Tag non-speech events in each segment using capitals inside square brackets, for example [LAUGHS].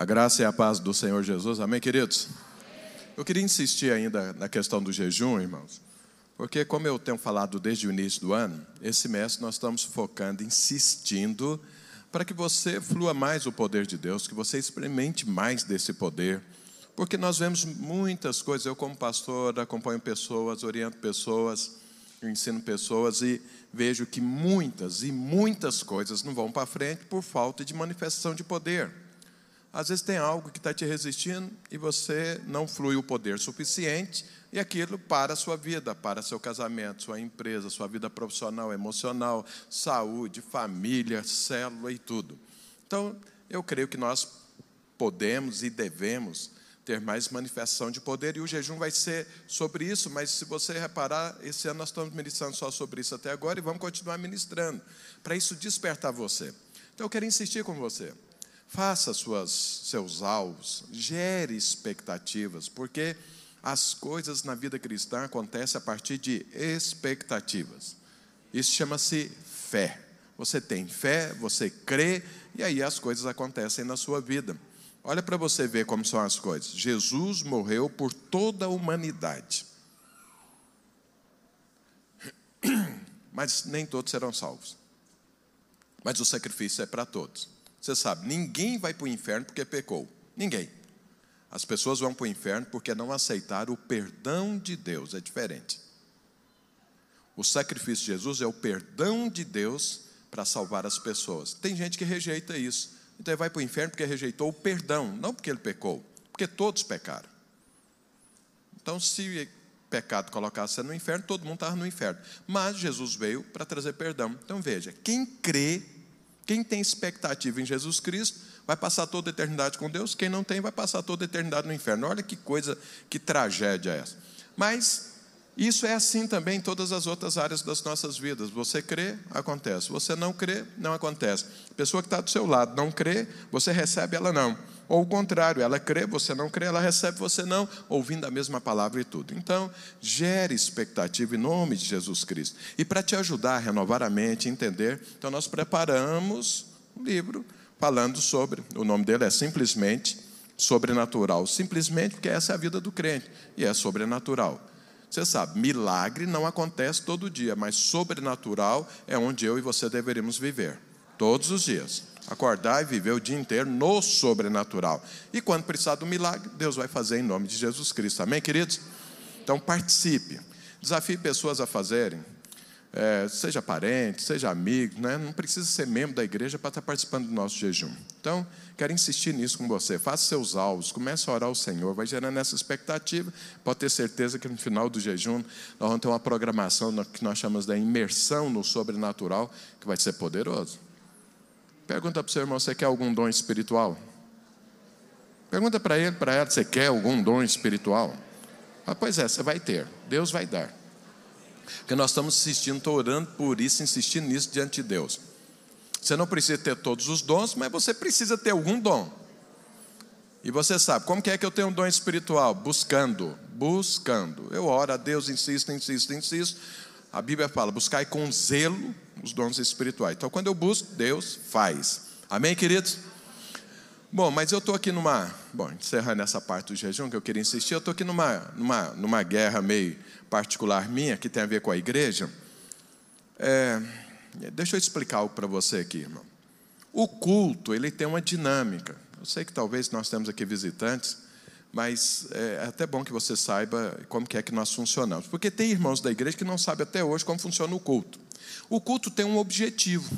A graça e a paz do Senhor Jesus, amém, queridos? Eu queria insistir ainda na questão do jejum, irmãos, porque, como eu tenho falado desde o início do ano, esse mês nós estamos focando, insistindo, para que você flua mais o poder de Deus, que você experimente mais desse poder, porque nós vemos muitas coisas. Eu, como pastor, acompanho pessoas, oriento pessoas, ensino pessoas e vejo que muitas e muitas coisas não vão para frente por falta de manifestação de poder. Às vezes tem algo que está te resistindo e você não flui o poder suficiente e aquilo para a sua vida, para seu casamento, sua empresa, sua vida profissional, emocional, saúde, família, célula e tudo. Então, eu creio que nós podemos e devemos ter mais manifestação de poder e o jejum vai ser sobre isso, mas se você reparar, esse ano nós estamos ministrando só sobre isso até agora e vamos continuar ministrando, para isso despertar você. Então, eu quero insistir com você. Faça suas, seus alvos, gere expectativas, porque as coisas na vida cristã acontecem a partir de expectativas. Isso chama-se fé. Você tem fé, você crê, e aí as coisas acontecem na sua vida. Olha para você ver como são as coisas. Jesus morreu por toda a humanidade. [CLEARS THROAT] Mas nem todos serão salvos. Mas o sacrifício é para todos. Você sabe, ninguém vai para o inferno porque pecou. Ninguém. As pessoas vão para o inferno porque não aceitaram o perdão de Deus. É diferente. O sacrifício de Jesus é o perdão de Deus para salvar as pessoas. Tem gente que rejeita isso. Então ele vai para o inferno porque rejeitou o perdão, não porque ele pecou, porque todos pecaram. Então, se pecado colocasse você no inferno, todo mundo estava no inferno. Mas Jesus veio para trazer perdão. Então veja, quem crê quem tem expectativa em Jesus Cristo vai passar toda a eternidade com Deus, quem não tem vai passar toda a eternidade no inferno. Olha que coisa, que tragédia essa. Mas isso é assim também em todas as outras áreas das nossas vidas. Você crê, acontece. Você não crê, não acontece. A pessoa que está do seu lado não crê, você recebe, ela não. Ou o contrário, ela crê, você não crê, ela recebe, você não, ouvindo a mesma palavra e tudo. Então, gere expectativa em nome de Jesus Cristo. E para te ajudar a renovar a mente, entender, então nós preparamos um livro falando sobre, o nome dele é simplesmente sobrenatural. Simplesmente porque essa é a vida do crente e é sobrenatural. Você sabe, milagre não acontece todo dia, mas sobrenatural é onde eu e você deveríamos viver, todos os dias acordar e viver o dia inteiro no sobrenatural. E quando precisar do milagre, Deus vai fazer em nome de Jesus Cristo. Amém, queridos? Então participe. Desafie pessoas a fazerem. É, seja parente, seja amigo, né? não precisa ser membro da igreja para estar participando do nosso jejum. Então, quero insistir nisso com você. Faça seus alvos, comece a orar ao Senhor, vai gerando essa expectativa. Pode ter certeza que no final do jejum nós vamos ter uma programação que nós chamamos de imersão no sobrenatural, que vai ser poderoso. Pergunta para o seu irmão: você quer algum dom espiritual? Pergunta para ele, para ela: você quer algum dom espiritual? Ah, pois é, você vai ter, Deus vai dar. Porque nós estamos insistindo, estou orando por isso, insistindo nisso diante de Deus. Você não precisa ter todos os dons, mas você precisa ter algum dom. E você sabe, como que é que eu tenho um dom espiritual? Buscando, buscando. Eu oro a Deus, insisto, insisto, insisto. A Bíblia fala: buscai com zelo os dons espirituais. Então, quando eu busco, Deus faz. Amém, queridos? Bom, mas eu estou aqui numa. Bom, encerrando essa parte do jejum que eu queria insistir, eu estou aqui numa, numa, numa guerra meio particular minha, que tem a ver com a igreja. É, deixa eu explicar algo para você aqui, irmão. O culto, ele tem uma dinâmica. Eu sei que talvez nós temos aqui visitantes, mas é até bom que você saiba como que é que nós funcionamos. Porque tem irmãos da igreja que não sabem até hoje como funciona o culto. O culto tem um objetivo.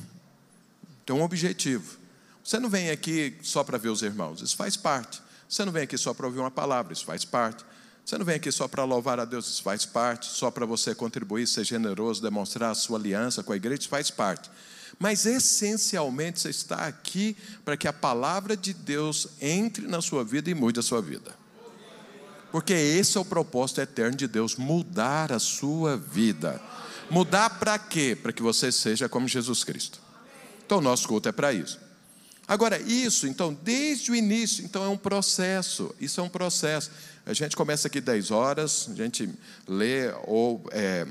Tem um objetivo. Você não vem aqui só para ver os irmãos, isso faz parte. Você não vem aqui só para ouvir uma palavra, isso faz parte. Você não vem aqui só para louvar a Deus, isso faz parte. Só para você contribuir, ser generoso, demonstrar a sua aliança com a igreja, isso faz parte. Mas essencialmente você está aqui para que a palavra de Deus entre na sua vida e mude a sua vida. Porque esse é o propósito eterno de Deus, mudar a sua vida. Mudar para quê? Para que você seja como Jesus Cristo. Então, nosso culto é para isso. Agora, isso, então, desde o início, então é um processo. Isso é um processo. A gente começa aqui 10 horas, a gente lê ou é,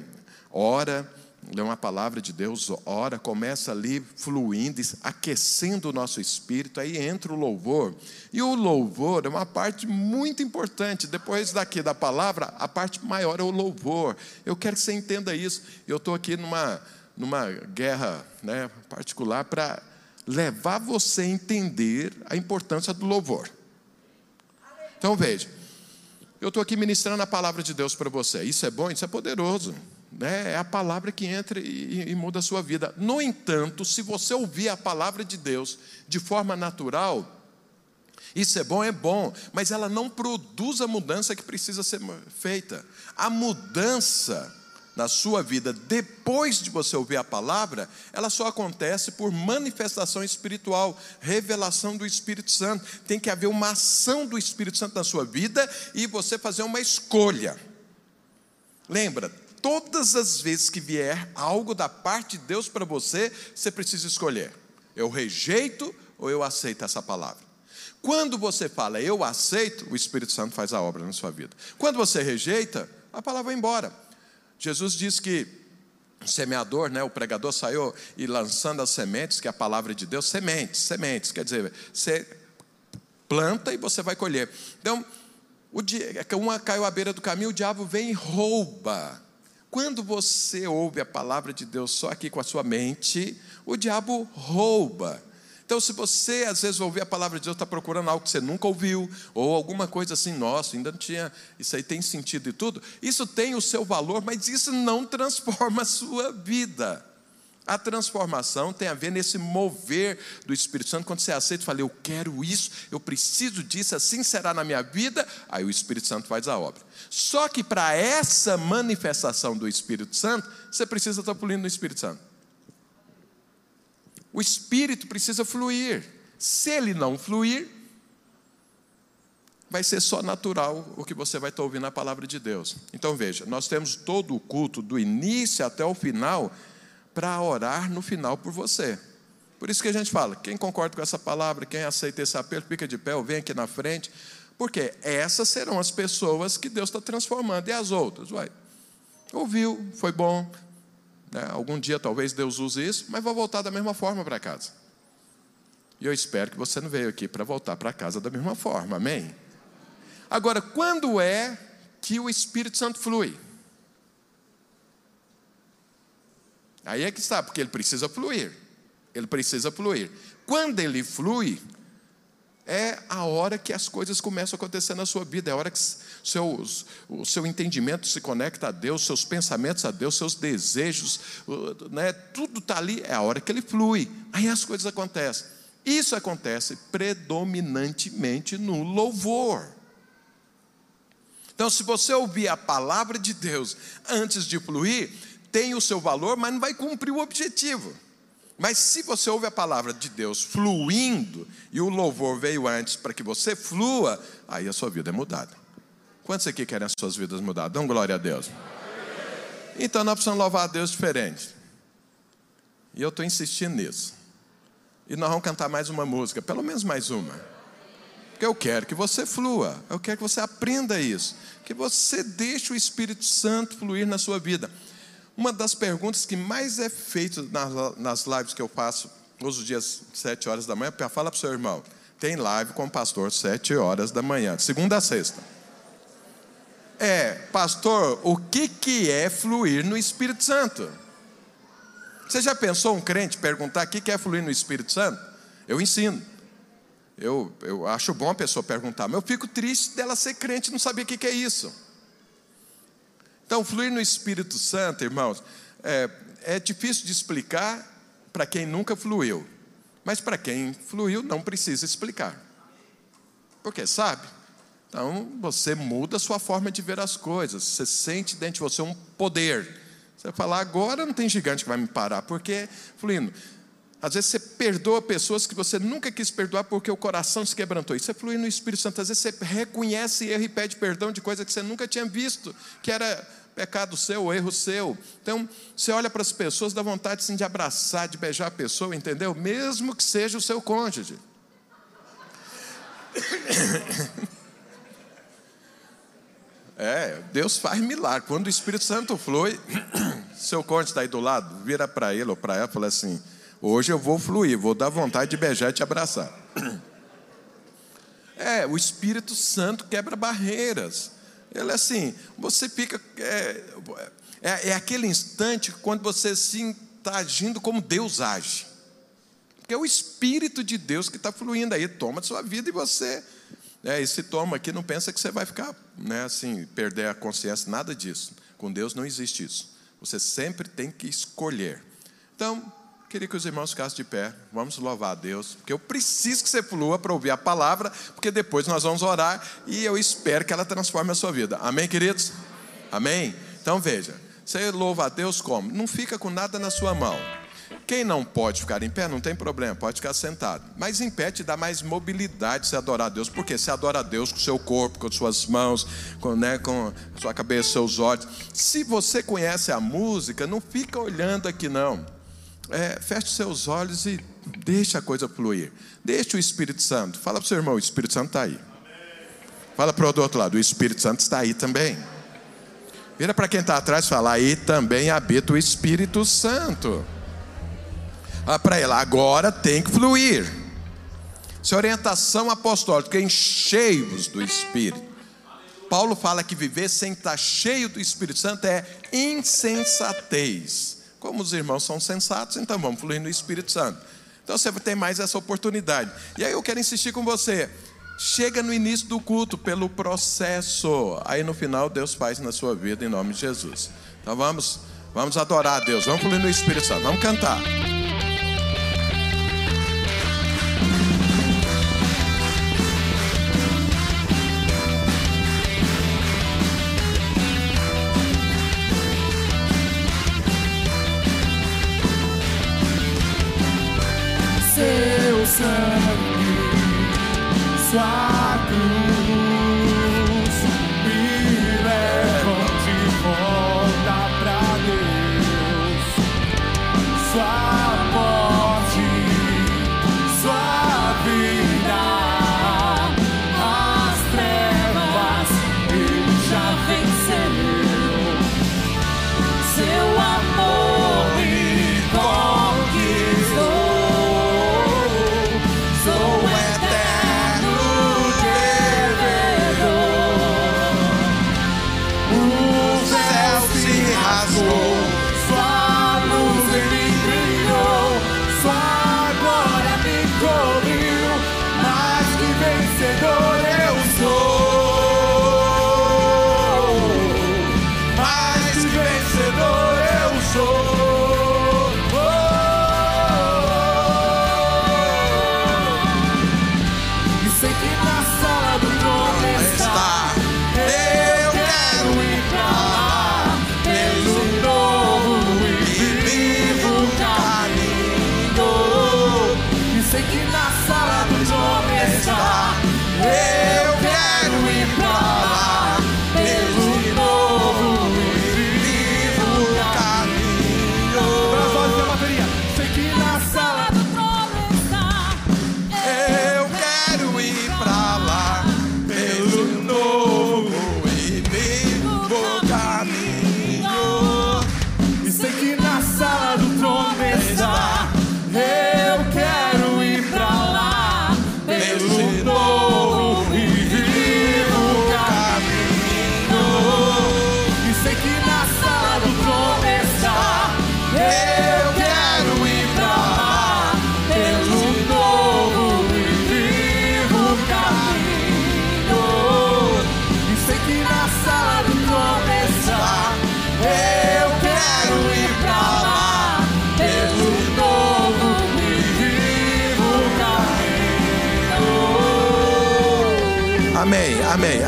ora, lê uma palavra de Deus, ora, começa ali fluindo, aquecendo o nosso espírito, aí entra o louvor. E o louvor é uma parte muito importante. Depois daqui da palavra, a parte maior é o louvor. Eu quero que você entenda isso. Eu estou aqui numa, numa guerra né, particular para levar você a entender a importância do louvor. Então veja, eu estou aqui ministrando a palavra de Deus para você. Isso é bom, isso é poderoso. Né? É a palavra que entra e, e muda a sua vida. No entanto, se você ouvir a palavra de Deus de forma natural, isso é bom, é bom, mas ela não produz a mudança que precisa ser feita. A mudança na sua vida depois de você ouvir a palavra, ela só acontece por manifestação espiritual, revelação do Espírito Santo. Tem que haver uma ação do Espírito Santo na sua vida e você fazer uma escolha. Lembra, todas as vezes que vier algo da parte de Deus para você, você precisa escolher: eu rejeito ou eu aceito essa palavra. Quando você fala eu aceito, o Espírito Santo faz a obra na sua vida. Quando você rejeita, a palavra vai embora. Jesus diz que o semeador, né, o pregador saiu e lançando as sementes, que é a palavra de Deus, sementes, sementes, quer dizer, você planta e você vai colher. Então, dia, uma caiu à beira do caminho, o diabo vem e rouba quando você ouve a palavra de Deus só aqui com a sua mente, o diabo rouba. Então, se você às vezes ouvir a palavra de Deus, está procurando algo que você nunca ouviu, ou alguma coisa assim, nossa, ainda não tinha, isso aí tem sentido e tudo, isso tem o seu valor, mas isso não [LAUGHS] transforma a sua vida. A transformação tem a ver nesse mover do Espírito Santo. Quando você aceita e fala, eu quero isso, eu preciso disso, assim será na minha vida, aí o Espírito Santo faz a obra. Só que para essa manifestação do Espírito Santo, você precisa estar fluindo no Espírito Santo. O Espírito precisa fluir. Se ele não fluir, vai ser só natural o que você vai estar ouvindo na palavra de Deus. Então veja, nós temos todo o culto, do início até o final, para orar no final por você. Por isso que a gente fala, quem concorda com essa palavra, quem aceita esse apelo, fica de pé ou vem aqui na frente, porque essas serão as pessoas que Deus está transformando, e as outras, vai. Ouviu, foi bom, né? algum dia talvez Deus use isso, mas vai voltar da mesma forma para casa. E eu espero que você não veio aqui para voltar para casa da mesma forma, amém? Agora, quando é que o Espírito Santo flui? Aí é que está, porque ele precisa fluir. Ele precisa fluir. Quando ele flui, é a hora que as coisas começam a acontecer na sua vida, é a hora que seus, o seu entendimento se conecta a Deus, seus pensamentos a Deus, seus desejos, né, tudo está ali, é a hora que ele flui. Aí as coisas acontecem. Isso acontece predominantemente no louvor. Então, se você ouvir a palavra de Deus antes de fluir, tem o seu valor, mas não vai cumprir o objetivo. Mas se você ouve a palavra de Deus fluindo, e o louvor veio antes para que você flua, aí a sua vida é mudada. Quantos aqui querem as suas vidas mudadas? Dão glória a Deus. Então nós precisamos louvar a Deus diferente. E eu estou insistindo nisso. E nós vamos cantar mais uma música, pelo menos mais uma. Porque eu quero que você flua, eu quero que você aprenda isso, que você deixe o Espírito Santo fluir na sua vida. Uma das perguntas que mais é feita nas lives que eu faço, todos os dias, sete horas da manhã, fala para o seu irmão, tem live com o pastor sete horas da manhã, segunda a sexta. É, pastor, o que, que é fluir no Espírito Santo? Você já pensou um crente perguntar o que é fluir no Espírito Santo? Eu ensino. Eu, eu acho bom a pessoa perguntar, mas eu fico triste dela ser crente e não saber o que, que é isso. Então, fluir no Espírito Santo, irmãos, é, é difícil de explicar para quem nunca fluiu. Mas para quem fluiu, não precisa explicar. Porque sabe? Então, você muda a sua forma de ver as coisas. Você sente dentro de você um poder. Você fala, agora não tem gigante que vai me parar. Porque, fluindo, às vezes você perdoa pessoas que você nunca quis perdoar porque o coração se quebrantou. Isso é fluir no Espírito Santo. Às vezes você reconhece erro e pede perdão de coisa que você nunca tinha visto, que era pecado seu, erro seu. Então, você olha para as pessoas, dá vontade sim, de abraçar, de beijar a pessoa, entendeu? Mesmo que seja o seu cônjuge. [COUGHS] É, Deus faz milagre. Quando o Espírito Santo flui, [COUGHS] Seu cônjuge está aí do lado, vira para ele ou para ela e fala assim: hoje eu vou fluir, vou dar vontade de beijar e te abraçar. [COUGHS] É, o Espírito Santo quebra barreiras. Ele é assim, você fica. É, é, é aquele instante quando você está agindo como Deus age. Porque é o Espírito de Deus que está fluindo aí, toma a sua vida e você. É, esse toma aqui não pensa que você vai ficar, né, assim, perder a consciência, nada disso. Com Deus não existe isso. Você sempre tem que escolher. Então, queria que os irmãos ficassem de pé. Vamos louvar a Deus, porque eu preciso que você flua para ouvir a palavra, porque depois nós vamos orar e eu espero que ela transforme a sua vida. Amém, queridos? Amém? Então veja, você louva a Deus como? Não fica com nada na sua mão. Quem não pode ficar em pé, não tem problema, pode ficar sentado. Mas em pé te dá mais mobilidade se adorar a Deus. Porque você adora a Deus com o seu corpo, com suas mãos, com, né, com sua cabeça, seus olhos. Se você conhece a música, não fica olhando aqui não. É, feche seus olhos e deixa a coisa fluir. Deixa o Espírito Santo. Fala para o seu irmão, o Espírito Santo está aí. Fala para o outro lado, o Espírito Santo está aí também. Vira para quem está atrás e fala, aí também habita o Espírito Santo. Ah, para ela, agora tem que fluir. Isso é orientação apostólica, enchei-vos do Espírito. Paulo fala que viver sem estar cheio do Espírito Santo é insensatez. Como os irmãos são sensatos, então vamos fluir no Espírito Santo. Então você tem mais essa oportunidade. E aí eu quero insistir com você. Chega no início do culto pelo processo. Aí no final Deus faz na sua vida em nome de Jesus. Então vamos, vamos adorar a Deus. Vamos fluir no Espírito Santo. Vamos cantar. Seu sangue, sua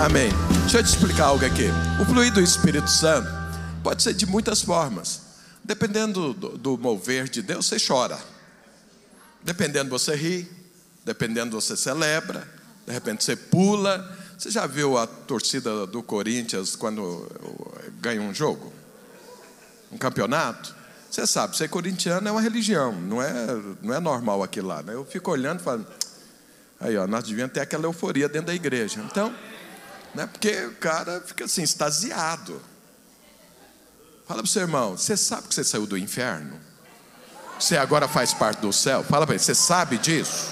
Amém. Deixa eu te explicar algo aqui. O fluir do Espírito Santo pode ser de muitas formas. Dependendo do, do mover de Deus, você chora. Dependendo, você ri. Dependendo, você celebra. De repente, você pula. Você já viu a torcida do Corinthians quando ganha um jogo? Um campeonato? Você sabe, ser corintiano é uma religião, não é, não é normal aquilo lá. Né? Eu fico olhando e falo, aí ó, nós devíamos ter aquela euforia dentro da igreja. Então, né, porque o cara fica assim, extasiado. Fala para o seu irmão, você sabe que você saiu do inferno? Você agora faz parte do céu? Fala para ele, você sabe disso?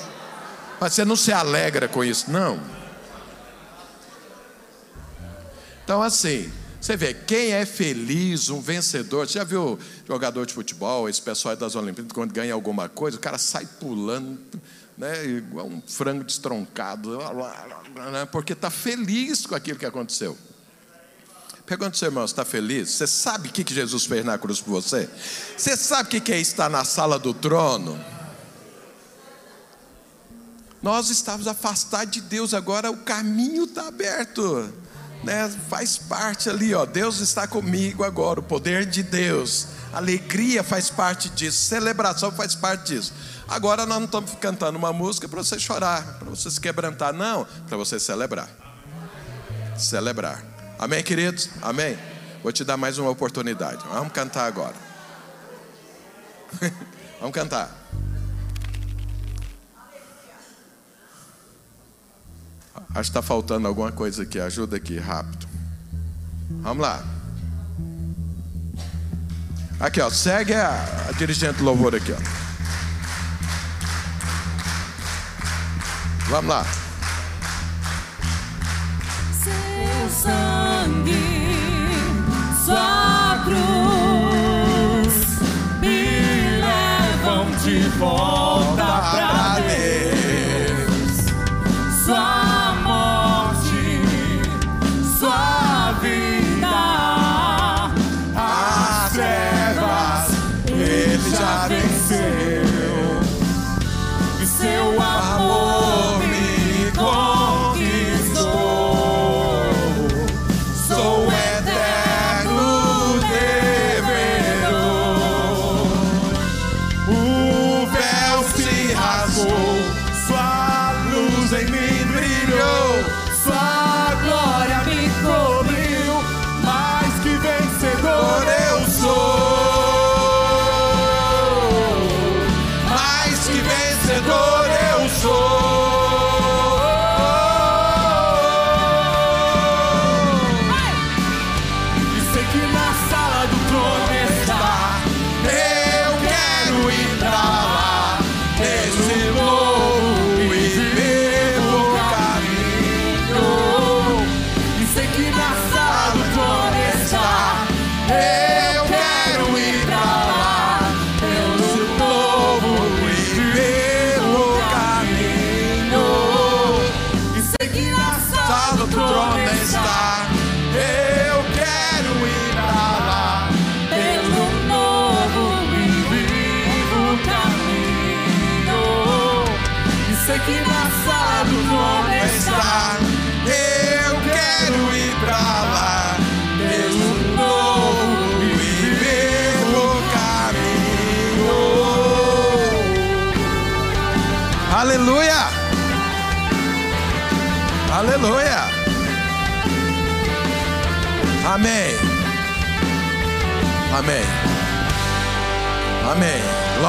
Mas você não se alegra com isso, não. Então, assim, você vê, quem é feliz, um vencedor. Você já viu jogador de futebol, esse pessoal das Olimpíadas, quando ganha alguma coisa, o cara sai pulando, né, igual um frango destroncado, né, porque está feliz com aquilo que aconteceu. Pergunta seu irmão, está feliz? Você sabe o que Jesus fez na cruz por você? Você sabe o que é estar na sala do trono? Nós estávamos afastados de Deus, agora o caminho está aberto. Né? Faz parte ali, ó. Deus está comigo agora, o poder de Deus. Alegria faz parte disso, celebração faz parte disso. Agora nós não estamos cantando uma música para você chorar, para você se quebrantar, não, para você celebrar. Celebrar. Amém, queridos? Amém? Vou te dar mais uma oportunidade. Vamos cantar agora. [LAUGHS] Vamos cantar. Acho que está faltando alguma coisa aqui. Ajuda aqui, rápido. Vamos lá. Aqui, ó. Segue a, a dirigente do louvor aqui, ó. Vamos lá. Seu sangue, sua cruz me levam de volta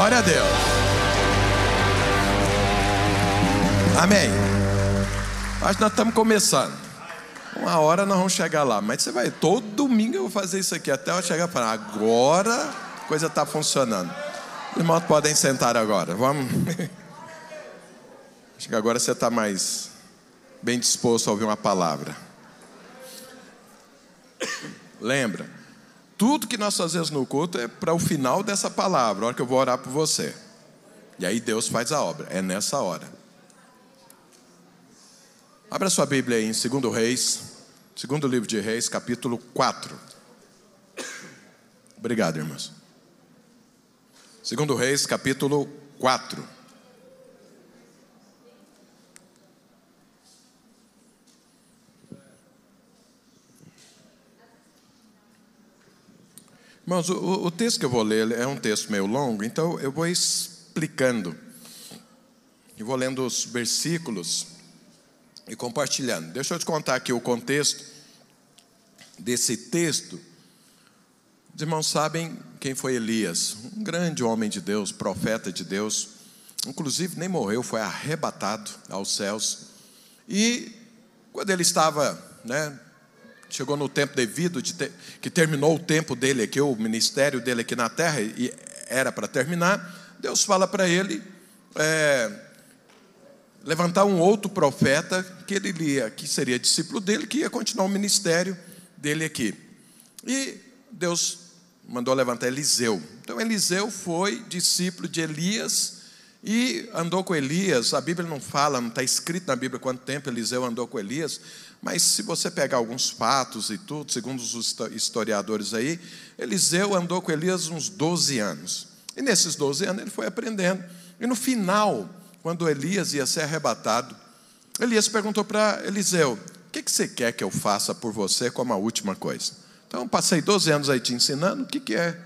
Glória a Deus. Amém. Acho que nós estamos começando. Uma hora nós vamos chegar lá. Mas você vai, todo domingo eu vou fazer isso aqui até eu chegar para agora a coisa está funcionando. Os irmãos podem sentar agora. Vamos. [LAUGHS] Acho que agora você está mais bem disposto a ouvir uma palavra. [COUGHS] Lembra, tudo que nós fazemos no culto é para o final dessa palavra, a hora que eu vou orar por você. E aí Deus faz a obra, é nessa hora. Abra sua Bíblia aí em 2 Reis, segundo livro de Reis, capítulo 4. Obrigado, irmãos. 2 Reis, capítulo 4. Irmãos, o, o texto que eu vou ler é um texto meio longo, então eu vou explicando. E vou lendo os versículos e compartilhando. Deixa eu te contar aqui o contexto desse texto. Os irmãos sabem quem foi Elias, um grande homem de Deus, profeta de Deus. Inclusive, nem morreu, foi arrebatado aos céus. E quando ele estava né, chegou no tempo devido, de ter, que terminou o tempo dele aqui, o ministério dele aqui na terra, e era para terminar, Deus fala para ele é, levantar um outro profeta que ele lia, que seria discípulo dele, que ia continuar o ministério dele aqui. E Deus mandou levantar Eliseu. Então Eliseu foi discípulo de Elias e andou com Elias. A Bíblia não fala, não está escrito na Bíblia quanto tempo Eliseu andou com Elias, mas se você pegar alguns fatos e tudo, segundo os historiadores aí, Eliseu andou com Elias uns 12 anos. E nesses 12 anos ele foi aprendendo. E no final, quando Elias ia ser arrebatado, Elias perguntou para Eliseu: O que, que você quer que eu faça por você como a última coisa? Então, passei 12 anos aí te ensinando, o que, que é?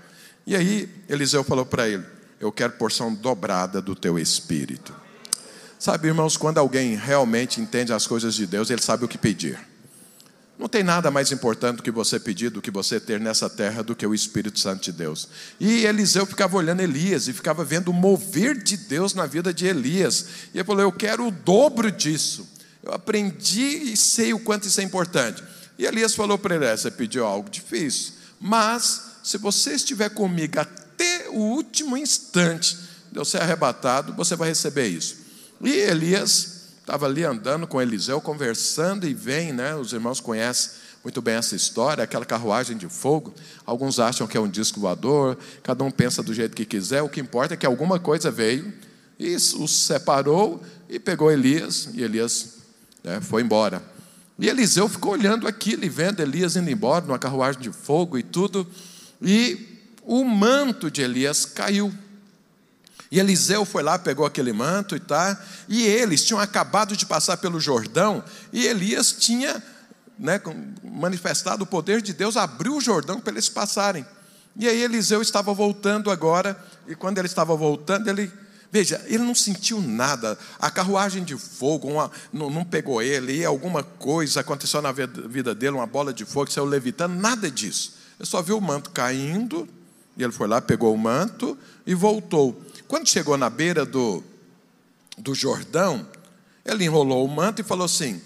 E aí, Eliseu falou para ele: Eu quero porção dobrada do teu espírito. Sabe, irmãos, quando alguém realmente entende as coisas de Deus, ele sabe o que pedir. Não tem nada mais importante do que você pedir, do que você ter nessa terra, do que o Espírito Santo de Deus. E Eliseu ficava olhando Elias e ficava vendo o mover de Deus na vida de Elias. E ele falou: Eu quero o dobro disso. Eu aprendi e sei o quanto isso é importante. E Elias falou para ele: é, Você pediu algo difícil, mas se você estiver comigo até o último instante de eu ser arrebatado, você vai receber isso. E Elias estava ali andando com Eliseu, conversando, e vem, né? Os irmãos conhecem muito bem essa história, aquela carruagem de fogo. Alguns acham que é um disco voador, cada um pensa do jeito que quiser, o que importa é que alguma coisa veio e os separou e pegou Elias, e Elias né, foi embora. E Eliseu ficou olhando aquilo e vendo Elias indo embora, numa carruagem de fogo e tudo, e o manto de Elias caiu. E Eliseu foi lá, pegou aquele manto e tá, e eles tinham acabado de passar pelo Jordão, e Elias tinha né, manifestado o poder de Deus, abriu o Jordão para eles passarem. E aí Eliseu estava voltando agora, e quando ele estava voltando, ele, veja, ele não sentiu nada, a carruagem de fogo uma, não, não, pegou ele, e alguma coisa aconteceu na vida dele, uma bola de fogo, saiu levitando, nada disso. Ele só viu o manto caindo, e ele foi lá, pegou o manto e voltou. Quando chegou na beira do, do Jordão, ele enrolou o manto e falou assim: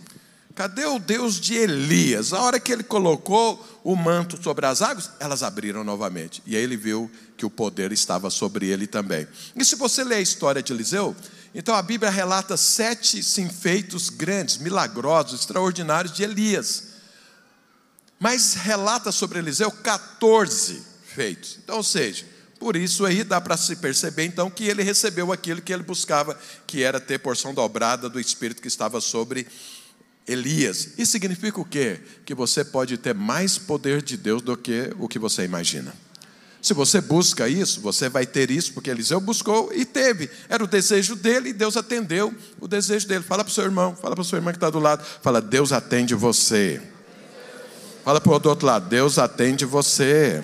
Cadê o Deus de Elias? A hora que ele colocou o manto sobre as águas, elas abriram novamente. E aí ele viu que o poder estava sobre ele também. E se você ler a história de Eliseu, então a Bíblia relata sete sim, feitos grandes, milagrosos, extraordinários de Elias. Mas relata sobre Eliseu 14 feitos. Então, ou seja, por isso aí dá para se perceber então que ele recebeu aquilo que ele buscava, que era ter porção dobrada do espírito que estava sobre Elias. Isso significa o quê? Que você pode ter mais poder de Deus do que o que você imagina. Se você busca isso, você vai ter isso, porque Eliseu buscou e teve. Era o desejo dele e Deus atendeu o desejo dele. Fala para o seu irmão, fala para o seu irmão que está do lado. Fala, Deus atende você. Fala para o outro lado, Deus atende você.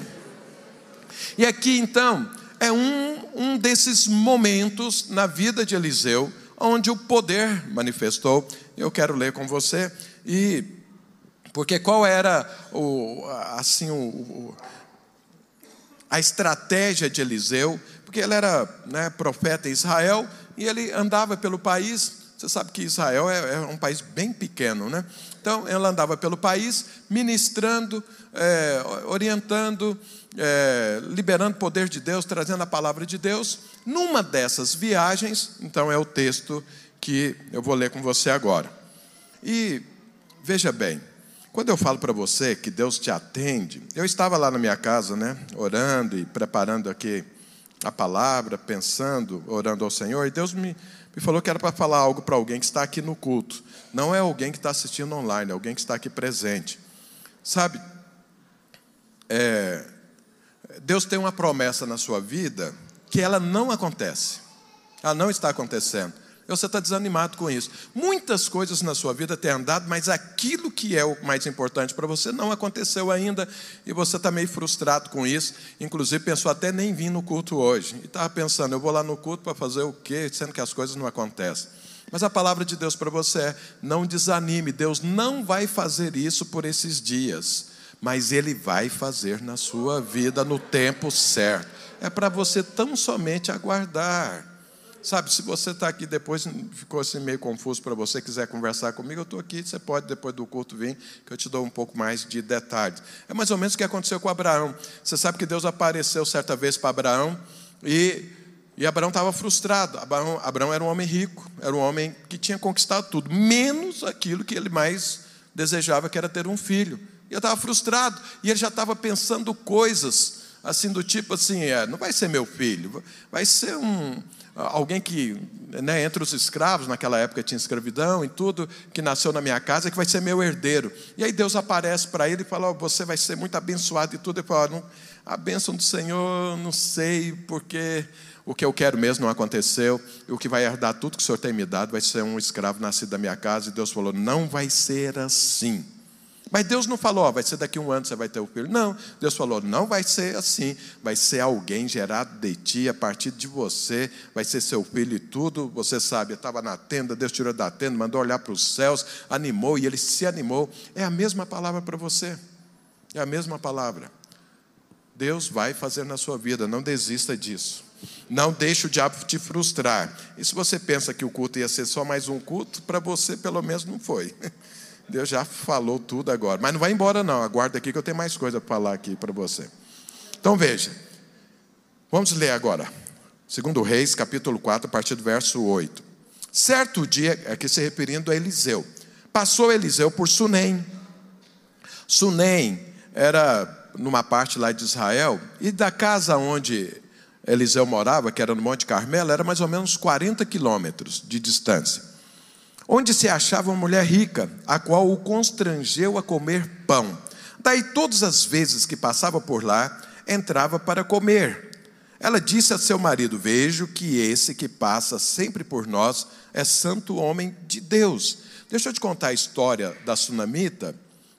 E aqui então é um, um desses momentos na vida de Eliseu onde o poder manifestou. Eu quero ler com você e porque qual era o assim o, a estratégia de Eliseu? Porque ele era né, profeta em Israel e ele andava pelo país. Você sabe que Israel é, é um país bem pequeno, né? Então, ele andava pelo país, ministrando, é, orientando, é, liberando o poder de Deus, trazendo a palavra de Deus. Numa dessas viagens, então é o texto que eu vou ler com você agora. E veja bem, quando eu falo para você que Deus te atende, eu estava lá na minha casa, né, orando e preparando aqui a palavra, pensando, orando ao Senhor, e Deus me, me falou que era para falar algo para alguém que está aqui no culto. Não é alguém que está assistindo online, é alguém que está aqui presente. Sabe, é, Deus tem uma promessa na sua vida que ela não acontece. Ela não está acontecendo. Você está desanimado com isso. Muitas coisas na sua vida têm andado, mas aquilo que é o mais importante para você não aconteceu ainda e você está meio frustrado com isso. Inclusive pensou até nem vir no culto hoje. E estava pensando, eu vou lá no culto para fazer o quê? Sendo que as coisas não acontecem. Mas a palavra de Deus para você é: não desanime, Deus não vai fazer isso por esses dias mas Ele vai fazer na sua vida no tempo certo. É para você tão somente aguardar. Sabe, se você está aqui depois, ficou assim meio confuso para você, quiser conversar comigo, eu estou aqui, você pode depois do culto vir, que eu te dou um pouco mais de detalhes. É mais ou menos o que aconteceu com Abraão. Você sabe que Deus apareceu certa vez para Abraão e, e Abraão estava frustrado. Abraão, Abraão era um homem rico, era um homem que tinha conquistado tudo, menos aquilo que ele mais desejava, que era ter um filho. E eu estava frustrado, e ele já estava pensando coisas assim do tipo assim, é, não vai ser meu filho, vai ser um, alguém que, né, entre os escravos, naquela época tinha escravidão e tudo, que nasceu na minha casa, que vai ser meu herdeiro. E aí Deus aparece para ele e fala: oh, Você vai ser muito abençoado e tudo. Ele fala: A bênção do Senhor, não sei, porque o que eu quero mesmo não aconteceu. E o que vai herdar tudo que o Senhor tem me dado vai ser um escravo nascido da minha casa. E Deus falou: Não vai ser assim. Mas Deus não falou, vai ser daqui a um ano você vai ter o filho. Não, Deus falou, não vai ser assim. Vai ser alguém gerado de ti, a partir de você, vai ser seu filho e tudo. Você sabe, estava na tenda, Deus tirou da tenda, mandou olhar para os céus, animou e ele se animou. É a mesma palavra para você. É a mesma palavra. Deus vai fazer na sua vida, não desista disso. Não deixe o diabo te frustrar. E se você pensa que o culto ia ser só mais um culto, para você pelo menos não foi. [LAUGHS] Deus já falou tudo agora. Mas não vai embora, não. Aguarda aqui que eu tenho mais coisa para falar aqui para você. Então veja. Vamos ler agora. Segundo Reis, capítulo 4, a partir do verso 8. Certo dia, aqui se referindo a Eliseu. Passou Eliseu por Sunem. Sunem era numa parte lá de Israel, e da casa onde Eliseu morava, que era no Monte Carmelo, era mais ou menos 40 quilômetros de distância onde se achava uma mulher rica, a qual o constrangeu a comer pão. Daí, todas as vezes que passava por lá, entrava para comer. Ela disse a seu marido: Vejo que esse que passa sempre por nós é santo homem de Deus. Deixa eu te contar a história da sunamita,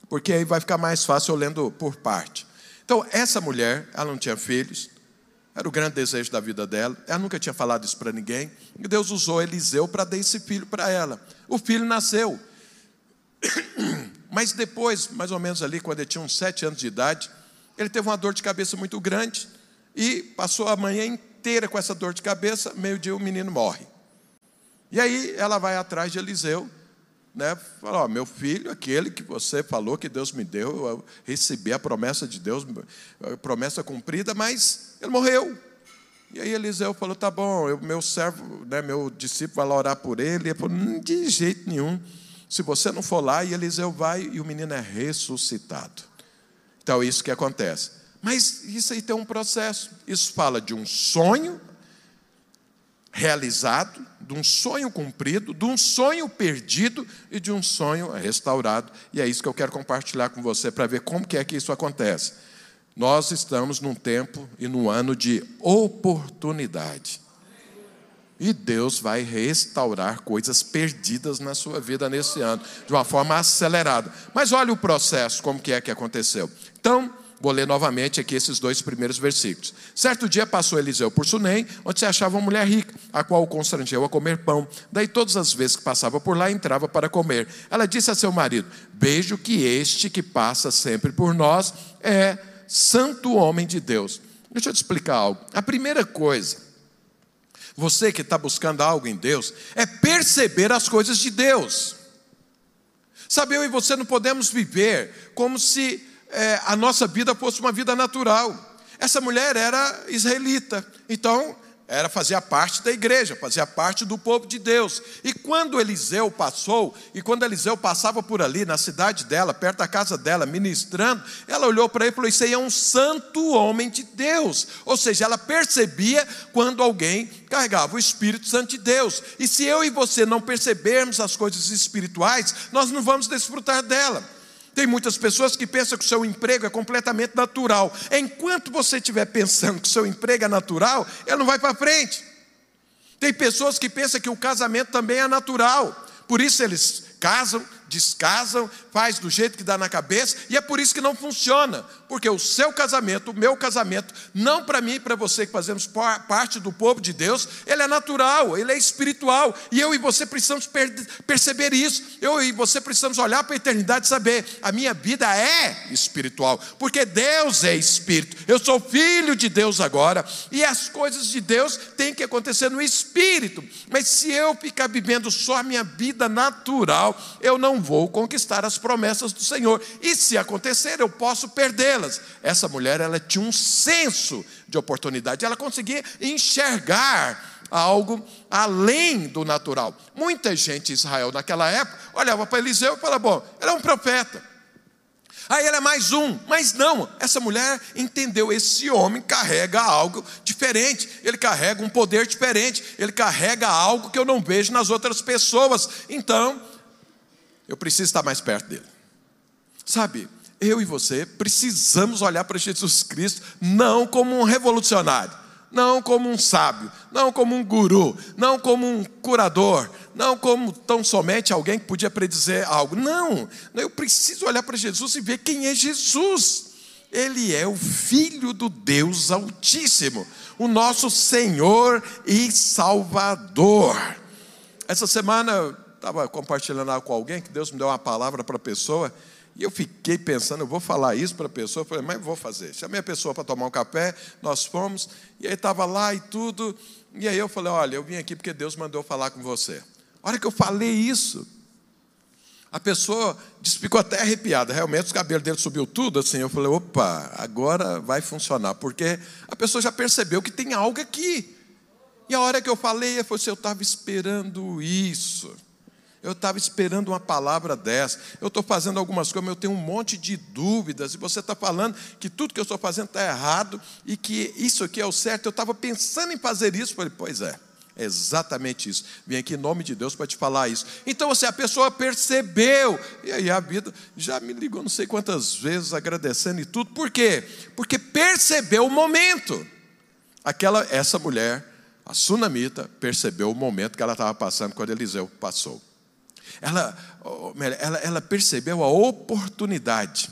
porque aí vai ficar mais fácil eu lendo por parte. Então, essa mulher, ela não tinha filhos, era o grande desejo da vida dela. Ela nunca tinha falado isso para ninguém. E Deus usou Eliseu para dar esse filho para ela. O filho nasceu. [COUGHS] Mas depois, mais ou menos ali, quando ele tinha uns sete anos de idade, ele teve uma dor de cabeça muito grande e passou a manhã inteira com essa dor de cabeça. Meio-dia o menino morre. E aí ela vai atrás de Eliseu né, falou: oh, meu filho, aquele que você falou que Deus me deu, eu recebi a promessa de Deus, a promessa cumprida, mas ele morreu. E aí Eliseu falou: tá bom, eu, meu servo, né, meu discípulo vai lá orar por ele. Ele falou: hum, de jeito nenhum. Se você não for lá, e Eliseu vai e o menino é ressuscitado. Então, é isso que acontece. Mas isso aí tem um processo. Isso fala de um sonho realizado, de um sonho cumprido, de um sonho perdido e de um sonho restaurado. E é isso que eu quero compartilhar com você para ver como que é que isso acontece. Nós estamos num tempo e num ano de oportunidade. E Deus vai restaurar coisas perdidas na sua vida nesse ano, de uma forma acelerada. Mas olha o processo, como que é que aconteceu. Então, Vou ler novamente aqui esses dois primeiros versículos. Certo dia passou Eliseu por Sunem, onde se achava uma mulher rica, a qual o constrangeu a comer pão. Daí todas as vezes que passava por lá, entrava para comer. Ela disse a seu marido: Vejo que este que passa sempre por nós é santo homem de Deus. Deixa eu te explicar algo. A primeira coisa, você que está buscando algo em Deus, é perceber as coisas de Deus. Sabe, eu e você não podemos viver como se é, a nossa vida fosse uma vida natural. Essa mulher era israelita, então era fazia parte da igreja, fazia parte do povo de Deus. E quando Eliseu passou, e quando Eliseu passava por ali, na cidade dela, perto da casa dela, ministrando, ela olhou para ele e falou: Isso aí é um santo homem de Deus. Ou seja, ela percebia quando alguém carregava o Espírito Santo de Deus. E se eu e você não percebermos as coisas espirituais, nós não vamos desfrutar dela. Tem muitas pessoas que pensam que o seu emprego é completamente natural. Enquanto você estiver pensando que o seu emprego é natural, ele não vai para frente. Tem pessoas que pensam que o casamento também é natural. Por isso eles casam, descasam, faz do jeito que dá na cabeça, e é por isso que não funciona. Porque o seu casamento, o meu casamento, não para mim e para você que fazemos parte do povo de Deus, ele é natural, ele é espiritual. E eu e você precisamos perceber isso. Eu e você precisamos olhar para a eternidade e saber: a minha vida é espiritual, porque Deus é espírito. Eu sou filho de Deus agora, e as coisas de Deus têm que acontecer no espírito. Mas se eu ficar vivendo só a minha vida natural, eu não vou conquistar as promessas do Senhor. E se acontecer, eu posso perdê-las. Essa mulher, ela tinha um senso de oportunidade, ela conseguia enxergar algo além do natural. Muita gente em Israel naquela época olhava para Eliseu e falava: bom, ele é um profeta. Aí ele é mais um, mas não, essa mulher entendeu: esse homem carrega algo diferente, ele carrega um poder diferente, ele carrega algo que eu não vejo nas outras pessoas, então eu preciso estar mais perto dele. Sabe, eu e você precisamos olhar para Jesus Cristo não como um revolucionário, não como um sábio, não como um guru, não como um curador, não como tão somente alguém que podia predizer algo. Não, eu preciso olhar para Jesus e ver quem é Jesus. Ele é o Filho do Deus Altíssimo, o nosso Senhor e Salvador. Essa semana eu estava compartilhando com alguém que Deus me deu uma palavra para a pessoa. E eu fiquei pensando, eu vou falar isso para a pessoa. Eu falei, mas vou fazer. Chamei a pessoa para tomar um café, nós fomos, e aí estava lá e tudo. E aí eu falei, olha, eu vim aqui porque Deus mandou falar com você. A hora que eu falei isso, a pessoa ficou até arrepiada. Realmente os cabelos dele subiu tudo assim. Eu falei, opa, agora vai funcionar, porque a pessoa já percebeu que tem algo aqui. E a hora que eu falei, eu falei assim, eu estava esperando isso. Eu estava esperando uma palavra dessa. Eu estou fazendo algumas coisas, mas eu tenho um monte de dúvidas. E você está falando que tudo que eu estou fazendo está errado e que isso aqui é o certo. Eu estava pensando em fazer isso. Eu falei, pois é. É exatamente isso. Vim aqui em nome de Deus para te falar isso. Então, você, a pessoa percebeu. E aí a vida já me ligou não sei quantas vezes agradecendo e tudo. Por quê? Porque percebeu o momento. Aquela, essa mulher, a sunamita, percebeu o momento que ela estava passando quando Eliseu passou. Ela, ela, ela percebeu a oportunidade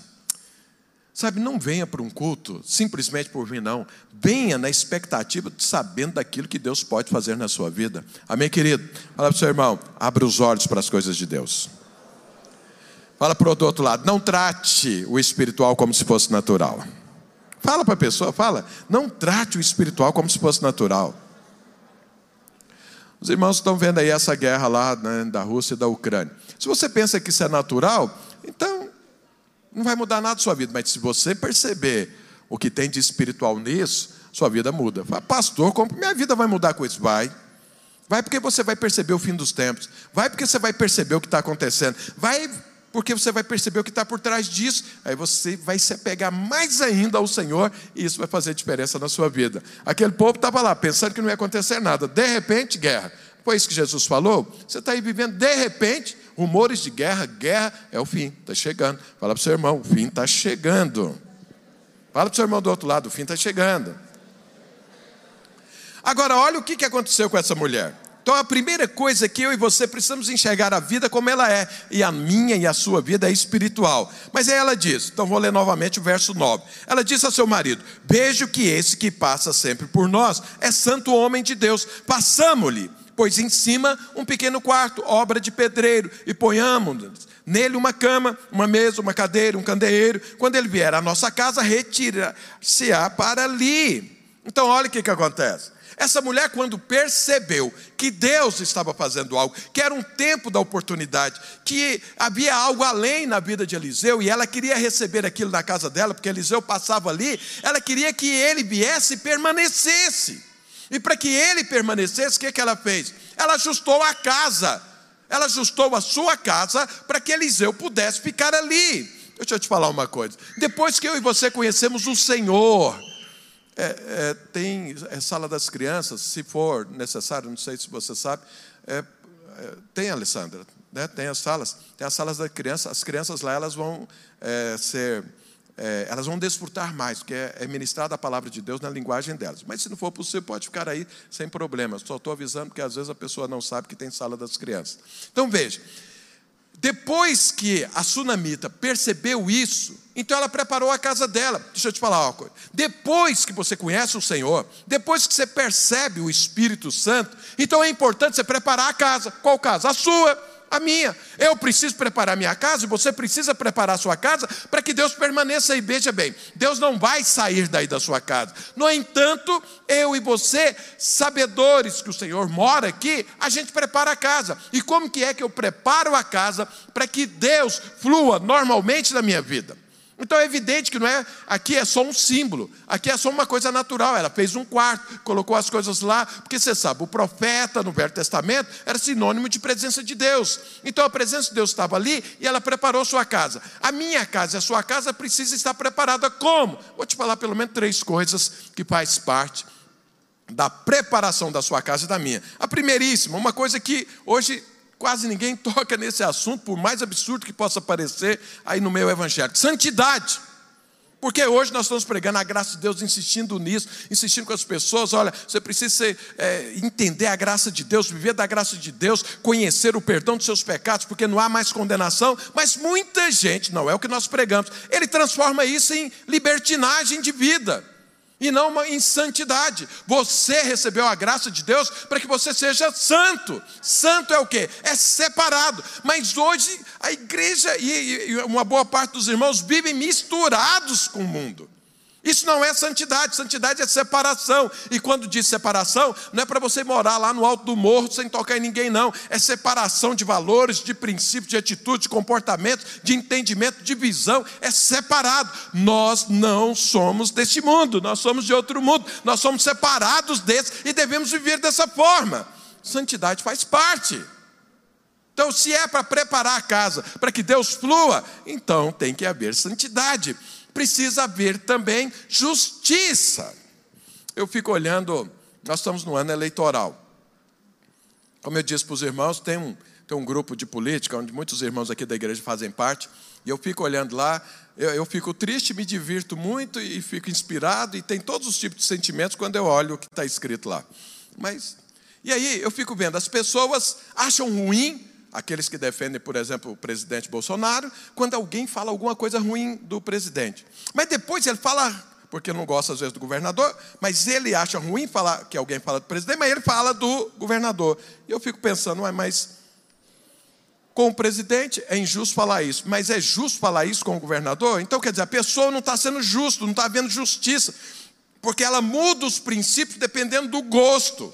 Sabe, não venha para um culto simplesmente por vir, não. Venha na expectativa de sabendo daquilo que Deus pode fazer na sua vida. Amém, querido? Fala para o seu irmão, abra os olhos para as coisas de Deus. Fala para o outro lado, não trate o espiritual como se fosse natural. Fala para a pessoa, fala, não trate o espiritual como se fosse natural. Os irmãos estão vendo aí essa guerra lá né, da Rússia e da Ucrânia. Se você pensa que isso é natural, então não vai mudar nada a sua vida, mas se você perceber o que tem de espiritual nisso, sua vida muda. Fala, pastor, como minha vida vai mudar com isso? Vai. Vai porque você vai perceber o fim dos tempos. Vai porque você vai perceber o que está acontecendo. Vai porque você vai perceber o que está por trás disso. Aí você vai se apegar mais ainda ao Senhor e isso vai fazer diferença na sua vida. Aquele povo estava lá pensando que não ia acontecer nada. De repente, guerra. Foi isso que Jesus falou? Você está aí vivendo, de repente, rumores de guerra, guerra é o fim, está chegando. Fala para o seu irmão, o fim está chegando. Fala para o seu irmão do outro lado, o fim está chegando. Agora, olha o que aconteceu com essa mulher. Então, a primeira coisa que eu e você precisamos enxergar a vida como ela é, e a minha e a sua vida é espiritual. Mas aí ela diz, então vou ler novamente o verso 9. Ela disse ao seu marido: Vejo que esse que passa sempre por nós é santo homem de Deus, passamo-lhe pois em cima um pequeno quarto, obra de pedreiro, e ponhamos nele uma cama, uma mesa, uma cadeira, um candeeiro. Quando ele vier à nossa casa, retira-se-á para ali. Então, olha o que, que acontece. Essa mulher, quando percebeu que Deus estava fazendo algo, que era um tempo da oportunidade, que havia algo além na vida de Eliseu, e ela queria receber aquilo na casa dela, porque Eliseu passava ali, ela queria que ele viesse e permanecesse. E para que ele permanecesse, o que, que ela fez? Ela ajustou a casa. Ela ajustou a sua casa para que Eliseu pudesse ficar ali. Deixa eu te falar uma coisa. Depois que eu e você conhecemos o Senhor, é, é, tem é, sala das crianças, se for necessário, não sei se você sabe, é, é, tem, Alessandra, né? tem as salas, tem as salas das crianças, as crianças lá elas vão é, ser elas vão desfrutar mais, porque é, ministrada a palavra de Deus na linguagem delas. Mas se não for possível, pode ficar aí sem problema. Só estou avisando porque às vezes a pessoa não sabe que tem sala das crianças. Então veja, Depois que a sunamita percebeu isso, então ela preparou a casa dela. Deixa eu te falar uma coisa. Depois que você conhece o Senhor, depois que você percebe o Espírito Santo, então é importante você preparar a casa. Qual casa? A sua a minha. Eu preciso preparar minha casa e você precisa preparar sua casa para que Deus permaneça aí. Veja bem, Deus não vai sair daí da sua casa. No entanto, eu e você, sabedores que o Senhor mora aqui, a gente prepara a casa. E como que é que eu preparo a casa para que Deus flua normalmente na minha vida? Então é evidente que não é, aqui é só um símbolo, aqui é só uma coisa natural. Ela fez um quarto, colocou as coisas lá, porque você sabe, o profeta no Velho Testamento era sinônimo de presença de Deus. Então a presença de Deus estava ali e ela preparou sua casa. A minha casa e a sua casa precisa estar preparada como? Vou te falar pelo menos três coisas que faz parte da preparação da sua casa e da minha. A primeiríssima, uma coisa que hoje Quase ninguém [LAUGHS] toca nesse assunto, por mais absurdo que possa parecer aí no meio evangélico. Santidade. Porque hoje nós estamos pregando a graça de Deus, insistindo nisso, insistindo com as pessoas. Olha, você precisa ser, é, entender a graça de Deus, viver da graça de Deus, conhecer o perdão dos seus pecados, porque não há mais condenação. Mas muita gente, não é o que nós pregamos, ele transforma isso em libertinagem de vida e não uma insantidade. Você recebeu a graça de Deus para que você seja santo. Santo é o que? É separado. Mas hoje a igreja e uma boa parte dos irmãos vivem misturados com o mundo. Isso não é santidade, santidade é separação. E quando diz separação, não é para você morar lá no alto do morro sem tocar em ninguém, não. É separação de valores, de princípios, de atitude, de comportamento, de entendimento, de visão. É separado. Nós não somos deste mundo, nós somos de outro mundo. Nós somos separados desse e devemos viver dessa forma. Santidade faz parte. Então, se é para preparar a casa para que Deus flua, então tem que haver santidade precisa haver também justiça. Eu fico olhando, nós estamos no ano eleitoral. Como eu disse para os irmãos, tem um, tem um grupo de política, onde muitos irmãos aqui da igreja fazem parte, e eu fico olhando lá, eu, eu fico triste, me divirto muito e fico inspirado, e tem todos os tipos de sentimentos quando eu olho o que está escrito lá. Mas, e aí eu fico vendo, as pessoas acham ruim aqueles que defendem, por exemplo, o presidente Bolsonaro, quando alguém fala alguma coisa ruim do presidente. Mas depois ele fala, porque não gosta às vezes do governador, mas ele acha ruim falar que alguém fala do presidente, mas ele fala do governador. E eu fico pensando, mas com o presidente é injusto falar isso, mas é justo falar isso com o governador? Então quer dizer, a pessoa não está sendo justo, não está havendo justiça, porque ela muda os princípios dependendo do gosto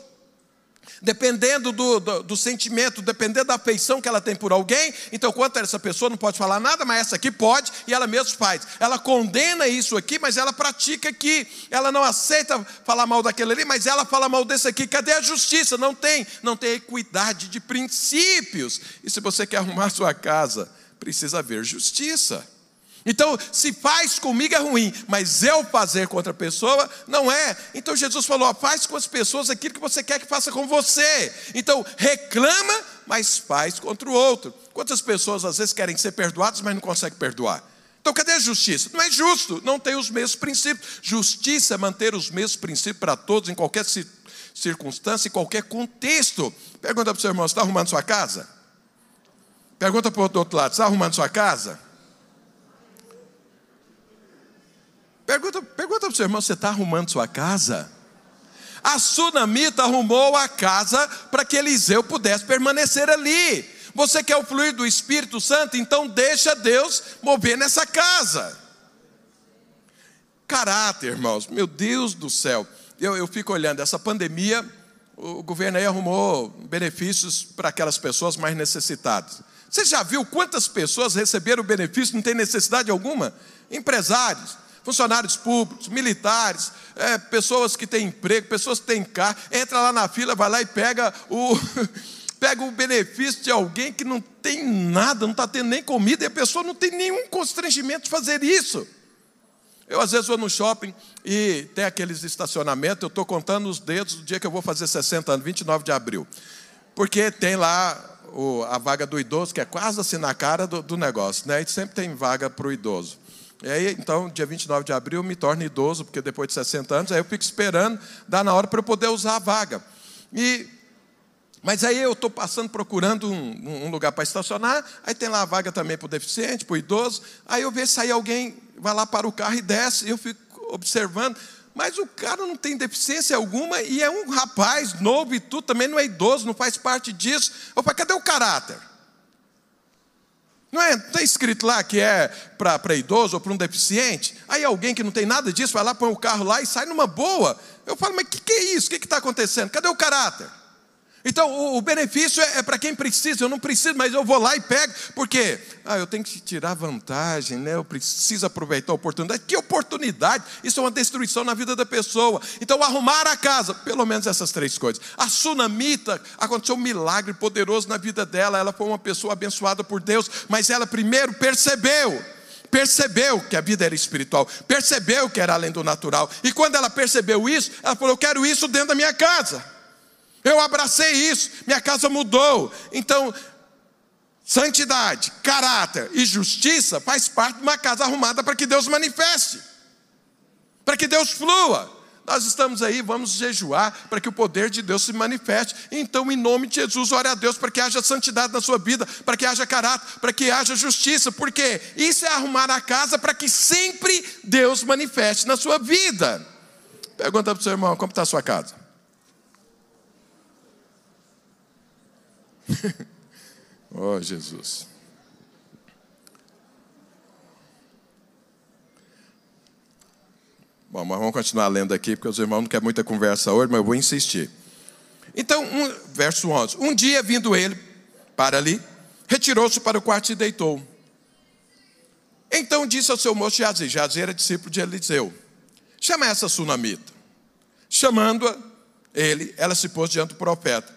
dependendo do, do, do, sentimento, dependendo da afeição que ela tem por alguém. Então, quanto essa pessoa não pode falar nada, mas essa aqui pode e ela mesmo faz. Ela condena isso aqui, mas ela pratica aqui. Ela não aceita falar mal daquele ali, mas ela fala mal desse aqui. Cadê a justiça? Não tem, não tem equidade de princípios. E se você quer arrumar sua casa, precisa haver justiça. Então, se faz comigo é ruim, mas eu fazer com outra pessoa não é. Então Jesus falou: ó, faz com as pessoas aquilo que você quer que faça com você. Então, reclama, mas faz contra o outro. Quantas pessoas às vezes querem ser perdoadas, mas não conseguem perdoar? Então, cadê a justiça? Não é justo, não tem os mesmos princípios. Justiça é manter os mesmos princípios para todos, em qualquer circunstância, em qualquer contexto. Pergunta para o seu irmão: está arrumando sua casa? Pergunta para o outro lado: está arrumando sua casa? Pergunta, pergunta para o seu irmão: você está arrumando sua casa? A sunamita arrumou a casa para que Eliseu pudesse permanecer ali. Você quer o fluir do Espírito Santo? Então deixa Deus mover nessa casa. Caráter, irmãos, meu Deus do céu. Eu, eu fico olhando, essa pandemia, o governo aí arrumou benefícios para aquelas pessoas mais necessitadas. Você já viu quantas pessoas receberam benefício não tem necessidade alguma? Empresários, funcionários públicos, militares, é, pessoas que têm emprego, pessoas que têm carro, entra lá na fila, vai lá e pega o, [LAUGHS] pega o benefício de alguém que não tem nada, não está tendo nem comida, e a pessoa não tem nenhum constrangimento de fazer isso. Eu às vezes vou no shopping e tem aqueles estacionamentos, eu estou contando os dedos do dia que eu vou fazer 60 anos, 29 de abril. Porque tem lá o, a vaga do idoso, que é quase assim na cara do, do negócio, né? E sempre tem vaga para o idoso. E aí, então, dia 29 de abril, eu me torno idoso, porque depois de 60 anos, aí eu fico esperando, dá na hora para eu poder usar a vaga. E Mas aí eu estou passando procurando um, um lugar para estacionar, aí tem lá a vaga também para o deficiente, para o idoso. Aí eu vejo sair alguém, vai lá para o carro e desce, e eu fico observando. Mas o cara não tem deficiência alguma e é um rapaz novo e tudo, também não é idoso, não faz parte disso. Eu falo, cadê o caráter? Não é? Está escrito lá que é para idoso ou para um deficiente. Aí alguém que não tem nada disso vai lá, põe o carro lá e sai numa boa. Eu falo, mas o que, que é isso? O que está acontecendo? Cadê o caráter? Então, o, o benefício é, é para quem precisa, eu não preciso, mas eu vou lá e pego, porque ah, eu tenho que tirar vantagem, né? eu preciso aproveitar a oportunidade. Que oportunidade? Isso é uma destruição na vida da pessoa. Então, arrumar a casa, pelo menos essas três coisas. A sunamita, aconteceu um milagre poderoso na vida dela, ela foi uma pessoa abençoada por Deus, mas ela primeiro percebeu percebeu que a vida era espiritual, percebeu que era além do natural. E quando ela percebeu isso, ela falou: Eu quero isso dentro da minha casa. Eu abracei isso, minha casa mudou. Então, santidade, caráter e justiça faz parte de uma casa arrumada para que Deus manifeste, para que Deus flua. Nós estamos aí, vamos jejuar para que o poder de Deus se manifeste. Então, em nome de Jesus, ore a Deus para que haja santidade na sua vida, para que haja caráter, para que haja justiça, porque isso é arrumar a casa para que sempre Deus manifeste na sua vida. Pergunta para o seu irmão: como está a sua casa? [LAUGHS] oh, Jesus. Bom, mas vamos continuar lendo aqui, porque os irmãos não querem muita conversa hoje, mas eu vou insistir. Então, um, verso 11: Um dia vindo ele para ali, retirou-se para o quarto e deitou. Então disse ao seu moço Jazi, Jazi era discípulo de Eliseu: Chama essa sunamita. Chamando-a, ele, ela se pôs diante do profeta.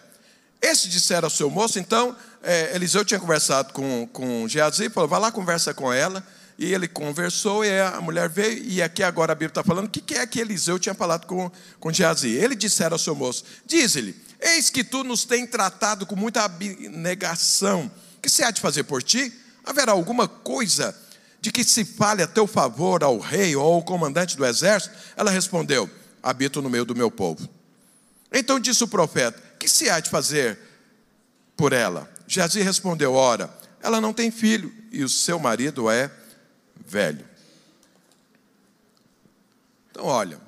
Esse disseram ao seu moço, então, é, Eliseu tinha conversado com, com Geazi, falou, vai lá, conversa com ela. E ele conversou e a mulher veio, e aqui agora a Bíblia está falando, o que, que é que Eliseu tinha falado com, com Geazi? Ele disseram ao seu moço, diz-lhe, eis que tu nos tem tratado com muita abnegação, que se há de fazer por ti? Haverá alguma coisa de que se fale a teu favor ao rei ou ao comandante do exército? Ela respondeu, habito no meio do meu povo. Então disse o profeta, que se há de fazer por ela? Jazi respondeu: Ora, ela não tem filho e o seu marido é velho. Então, olha,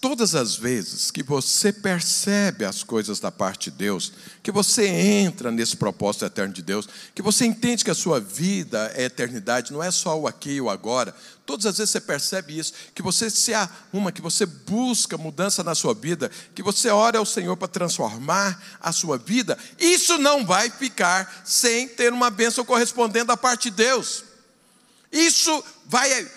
todas as vezes que você percebe as coisas da parte de Deus, que você entra nesse propósito eterno de Deus, que você entende que a sua vida é eternidade, não é só o aqui e o agora, todas as vezes você percebe isso, que você se arruma, que você busca mudança na sua vida, que você ora ao Senhor para transformar a sua vida, isso não vai ficar sem ter uma bênção correspondendo da parte de Deus. Isso vai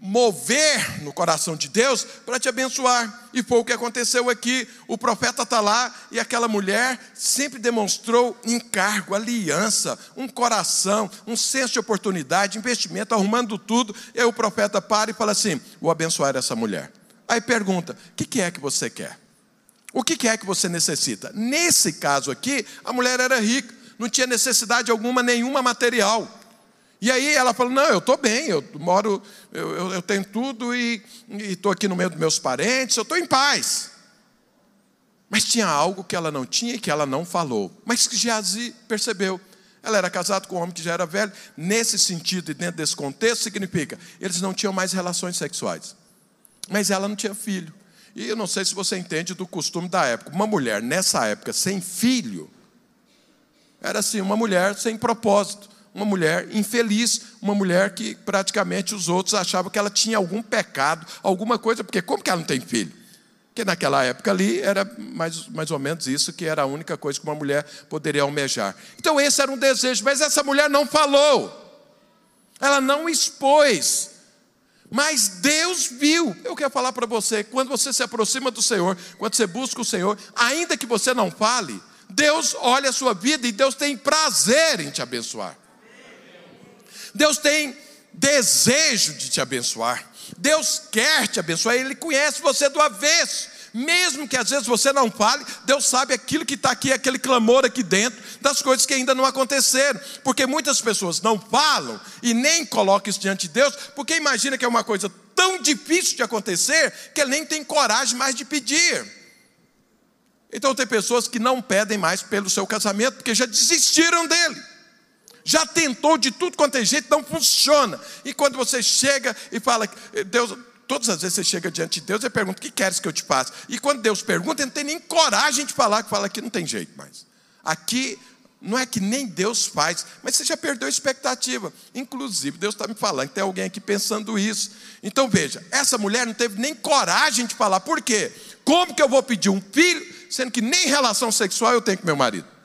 mover no coração de Deus para te abençoar. E foi o que aconteceu aqui. O profeta está lá e aquela mulher sempre demonstrou encargo, aliança, um coração, um senso de oportunidade, investimento, arrumando tudo. E aí o profeta para e fala assim: Vou abençoar essa mulher. Aí pergunta: O que é que você quer? O que é que você necessita? Nesse caso aqui, a mulher era rica, não tinha necessidade alguma, nenhuma material. E aí ela falou: Não, eu estou bem, eu moro, eu, eu, tenho tudo e estou aqui no meio dos meus parentes, eu estou em paz. Mas tinha algo que ela não tinha e que ela não falou, mas que Geazi percebeu. Ela era casada com um homem que já era velho. Nesse sentido e dentro desse contexto, significa eles não tinham mais relações sexuais. Mas ela não tinha filho. E eu não sei se você entende do costume da época. Uma mulher nessa época sem filho era assim, uma mulher sem propósito uma mulher infeliz, uma mulher que praticamente os outros achavam que ela tinha algum pecado, alguma coisa, porque como que ela não tem filho? Porque naquela época ali era mais, mais ou menos isso que era a única coisa que uma mulher poderia almejar. Então esse era um desejo, mas essa mulher não falou, ela não expôs. Mas Deus viu. Eu quero falar para você: quando você se aproxima do Senhor, quando você busca o Senhor, ainda que você não fale, Deus olha a sua vida e Deus tem prazer em te abençoar. Deus tem desejo de te abençoar. Deus quer te abençoar, Ele conhece você do avesso. Mesmo que às vezes você não fale, Deus sabe aquilo que está aqui, aquele clamor aqui dentro, das coisas que ainda não aconteceram. Porque muitas pessoas não falam e nem colocam isso diante de Deus, porque imagina que é uma coisa tão difícil de acontecer que ele nem tem coragem mais de pedir. Então tem pessoas que não pedem mais pelo seu casamento porque já desistiram dele. Já tentou de tudo quanto é jeito, não funciona. E quando você chega e fala, Deus, todas as vezes você chega diante de Deus e pergunta: O que queres que eu te faça? E quando Deus pergunta, ele não tem nem coragem de falar, que fala que não tem jeito mais. Aqui não é que nem Deus faz, mas você já perdeu a expectativa. Inclusive, Deus está me falando, tem alguém aqui pensando isso. Então veja, essa mulher não teve nem coragem de falar, por quê? Como que eu vou pedir um filho, sendo que nem relação sexual eu tenho com meu marido?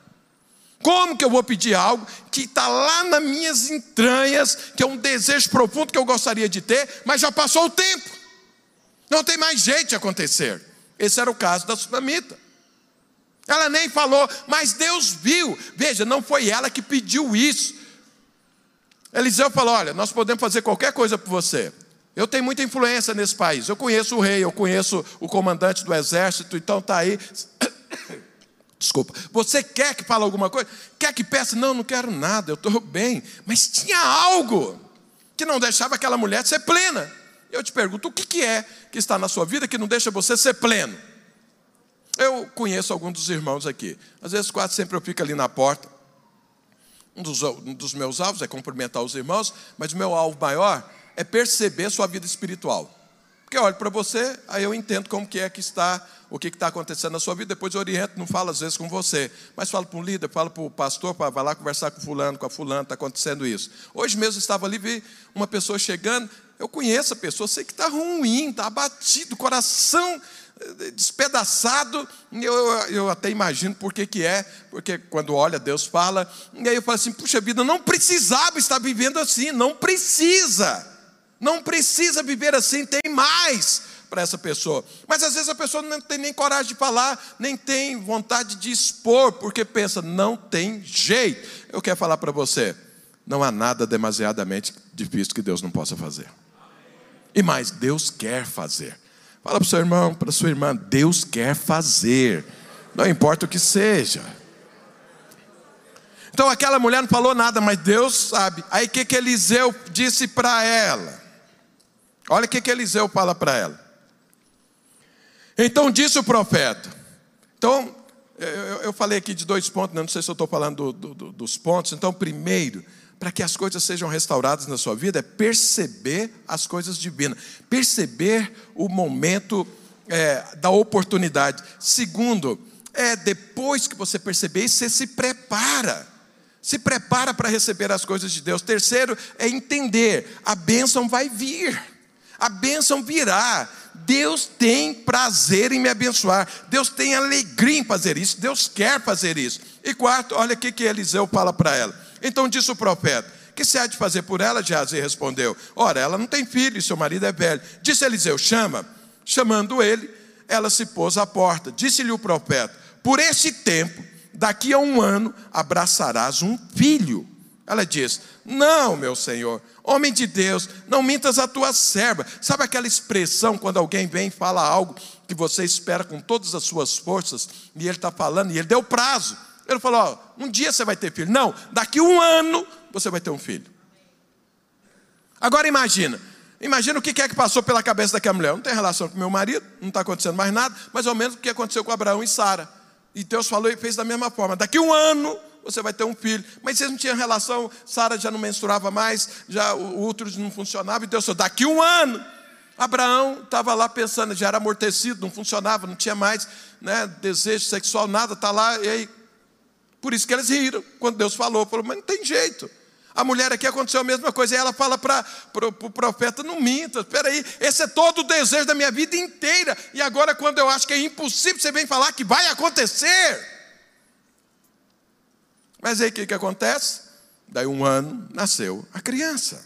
Como que eu vou pedir algo que está lá nas minhas entranhas, que é um desejo profundo que eu gostaria de ter, mas já passou o tempo, não tem mais jeito de acontecer. Esse era o caso da sunamita. Ela nem falou, mas Deus viu. Veja, não foi ela que pediu isso. Eliseu falou: Olha, nós podemos fazer qualquer coisa por você. Eu tenho muita influência nesse país. Eu conheço o rei, eu conheço o comandante do exército, então está aí. [COUGHS] Desculpa. Você quer que fale alguma coisa? Quer que peça? Não, não quero nada, eu estou bem. Mas tinha algo que não deixava aquela mulher ser plena. Eu te pergunto, o que, que é que está na sua vida que não deixa você ser pleno? Eu conheço alguns dos irmãos aqui. Às vezes, quase sempre eu fico ali na porta. Um dos, um dos meus alvos é cumprimentar os irmãos, mas o meu alvo maior é perceber sua vida espiritual. Porque eu olho para você, aí eu entendo como que é que está o que está acontecendo na sua vida, depois oriento, não falo às vezes com você, mas falo para um líder, falo para o pastor, para vai lá conversar com fulano, com a fulano, está acontecendo isso. Hoje mesmo estava ali, vi uma pessoa chegando, eu conheço a pessoa, sei que está ruim, está abatido, coração eh, despedaçado, eu, eu até imagino por que, que é, porque quando olha, Deus fala, e aí eu falo assim, puxa vida, não precisava estar vivendo assim, não precisa, não precisa viver assim, tem mais para essa pessoa. Mas às vezes a pessoa não tem nem coragem de falar, nem tem vontade de expor, porque pensa, não tem jeito. Eu quero falar para você, não há nada demasiadamente difícil que Deus não possa fazer. E mais, Deus quer fazer. Fala para o seu irmão, para sua irmã, Deus quer fazer. Não importa o que seja. Então aquela mulher não falou nada, mas Deus sabe. Aí o que, que Eliseu disse para ela? Olha o que, que Eliseu fala para ela. Então disse o profeta. Então, eu, falei aqui de dois pontos, né? não sei se eu estou falando do, do, dos pontos. Então, primeiro, para que as coisas sejam restauradas na sua vida, é perceber as coisas divinas, perceber o momento é, da oportunidade. Segundo, é depois que você perceber você se prepara. Se prepara para receber as coisas de Deus. Terceiro, é entender: a bênção vai vir, a bênção virá. Deus tem prazer em me abençoar, Deus tem alegria em fazer isso, Deus quer fazer isso. E quarto, olha o que Eliseu fala para ela. Então disse o profeta: Que se há de fazer por ela? Geazi respondeu: Ora, ela não tem filho, seu marido é velho. Disse Eliseu: Chama. Chamando ele, ela se pôs à porta. Disse-lhe o profeta: Por esse tempo, daqui a um ano, abraçarás um filho. Ela diz: Não, meu senhor, homem de Deus, não mintas a tua serva. Sabe aquela expressão quando alguém vem e fala algo que você espera com todas as suas forças, e ele está falando, e ele deu prazo. Ele falou: um dia você vai ter filho. Não, daqui um ano você vai ter um filho. Agora imagina, imagina o que é que passou pela cabeça daquela mulher. Não tem relação com meu marido, não está acontecendo mais nada, mais ou menos o que aconteceu com Abraão e Sara. E Deus falou e fez da mesma forma. Daqui um ano você vai ter um filho. Mas vocês não tinham relação, Sara já não menstruava mais, já o útero não funcionava, e Deus falou, daqui um ano. Abraão estava lá pensando, já era amortecido, não funcionava, não tinha mais né, desejo sexual, nada, está lá, e aí. Por isso que eles riram, quando Deus falou, falou, mas não tem jeito. A mulher aqui aconteceu a mesma coisa, e ela fala para o pro profeta: não minta, espera aí, esse é todo o desejo da minha vida inteira, e agora, quando eu acho que é impossível, você vem falar que vai acontecer. Mas aí o que, que acontece? Daí um ano nasceu a criança,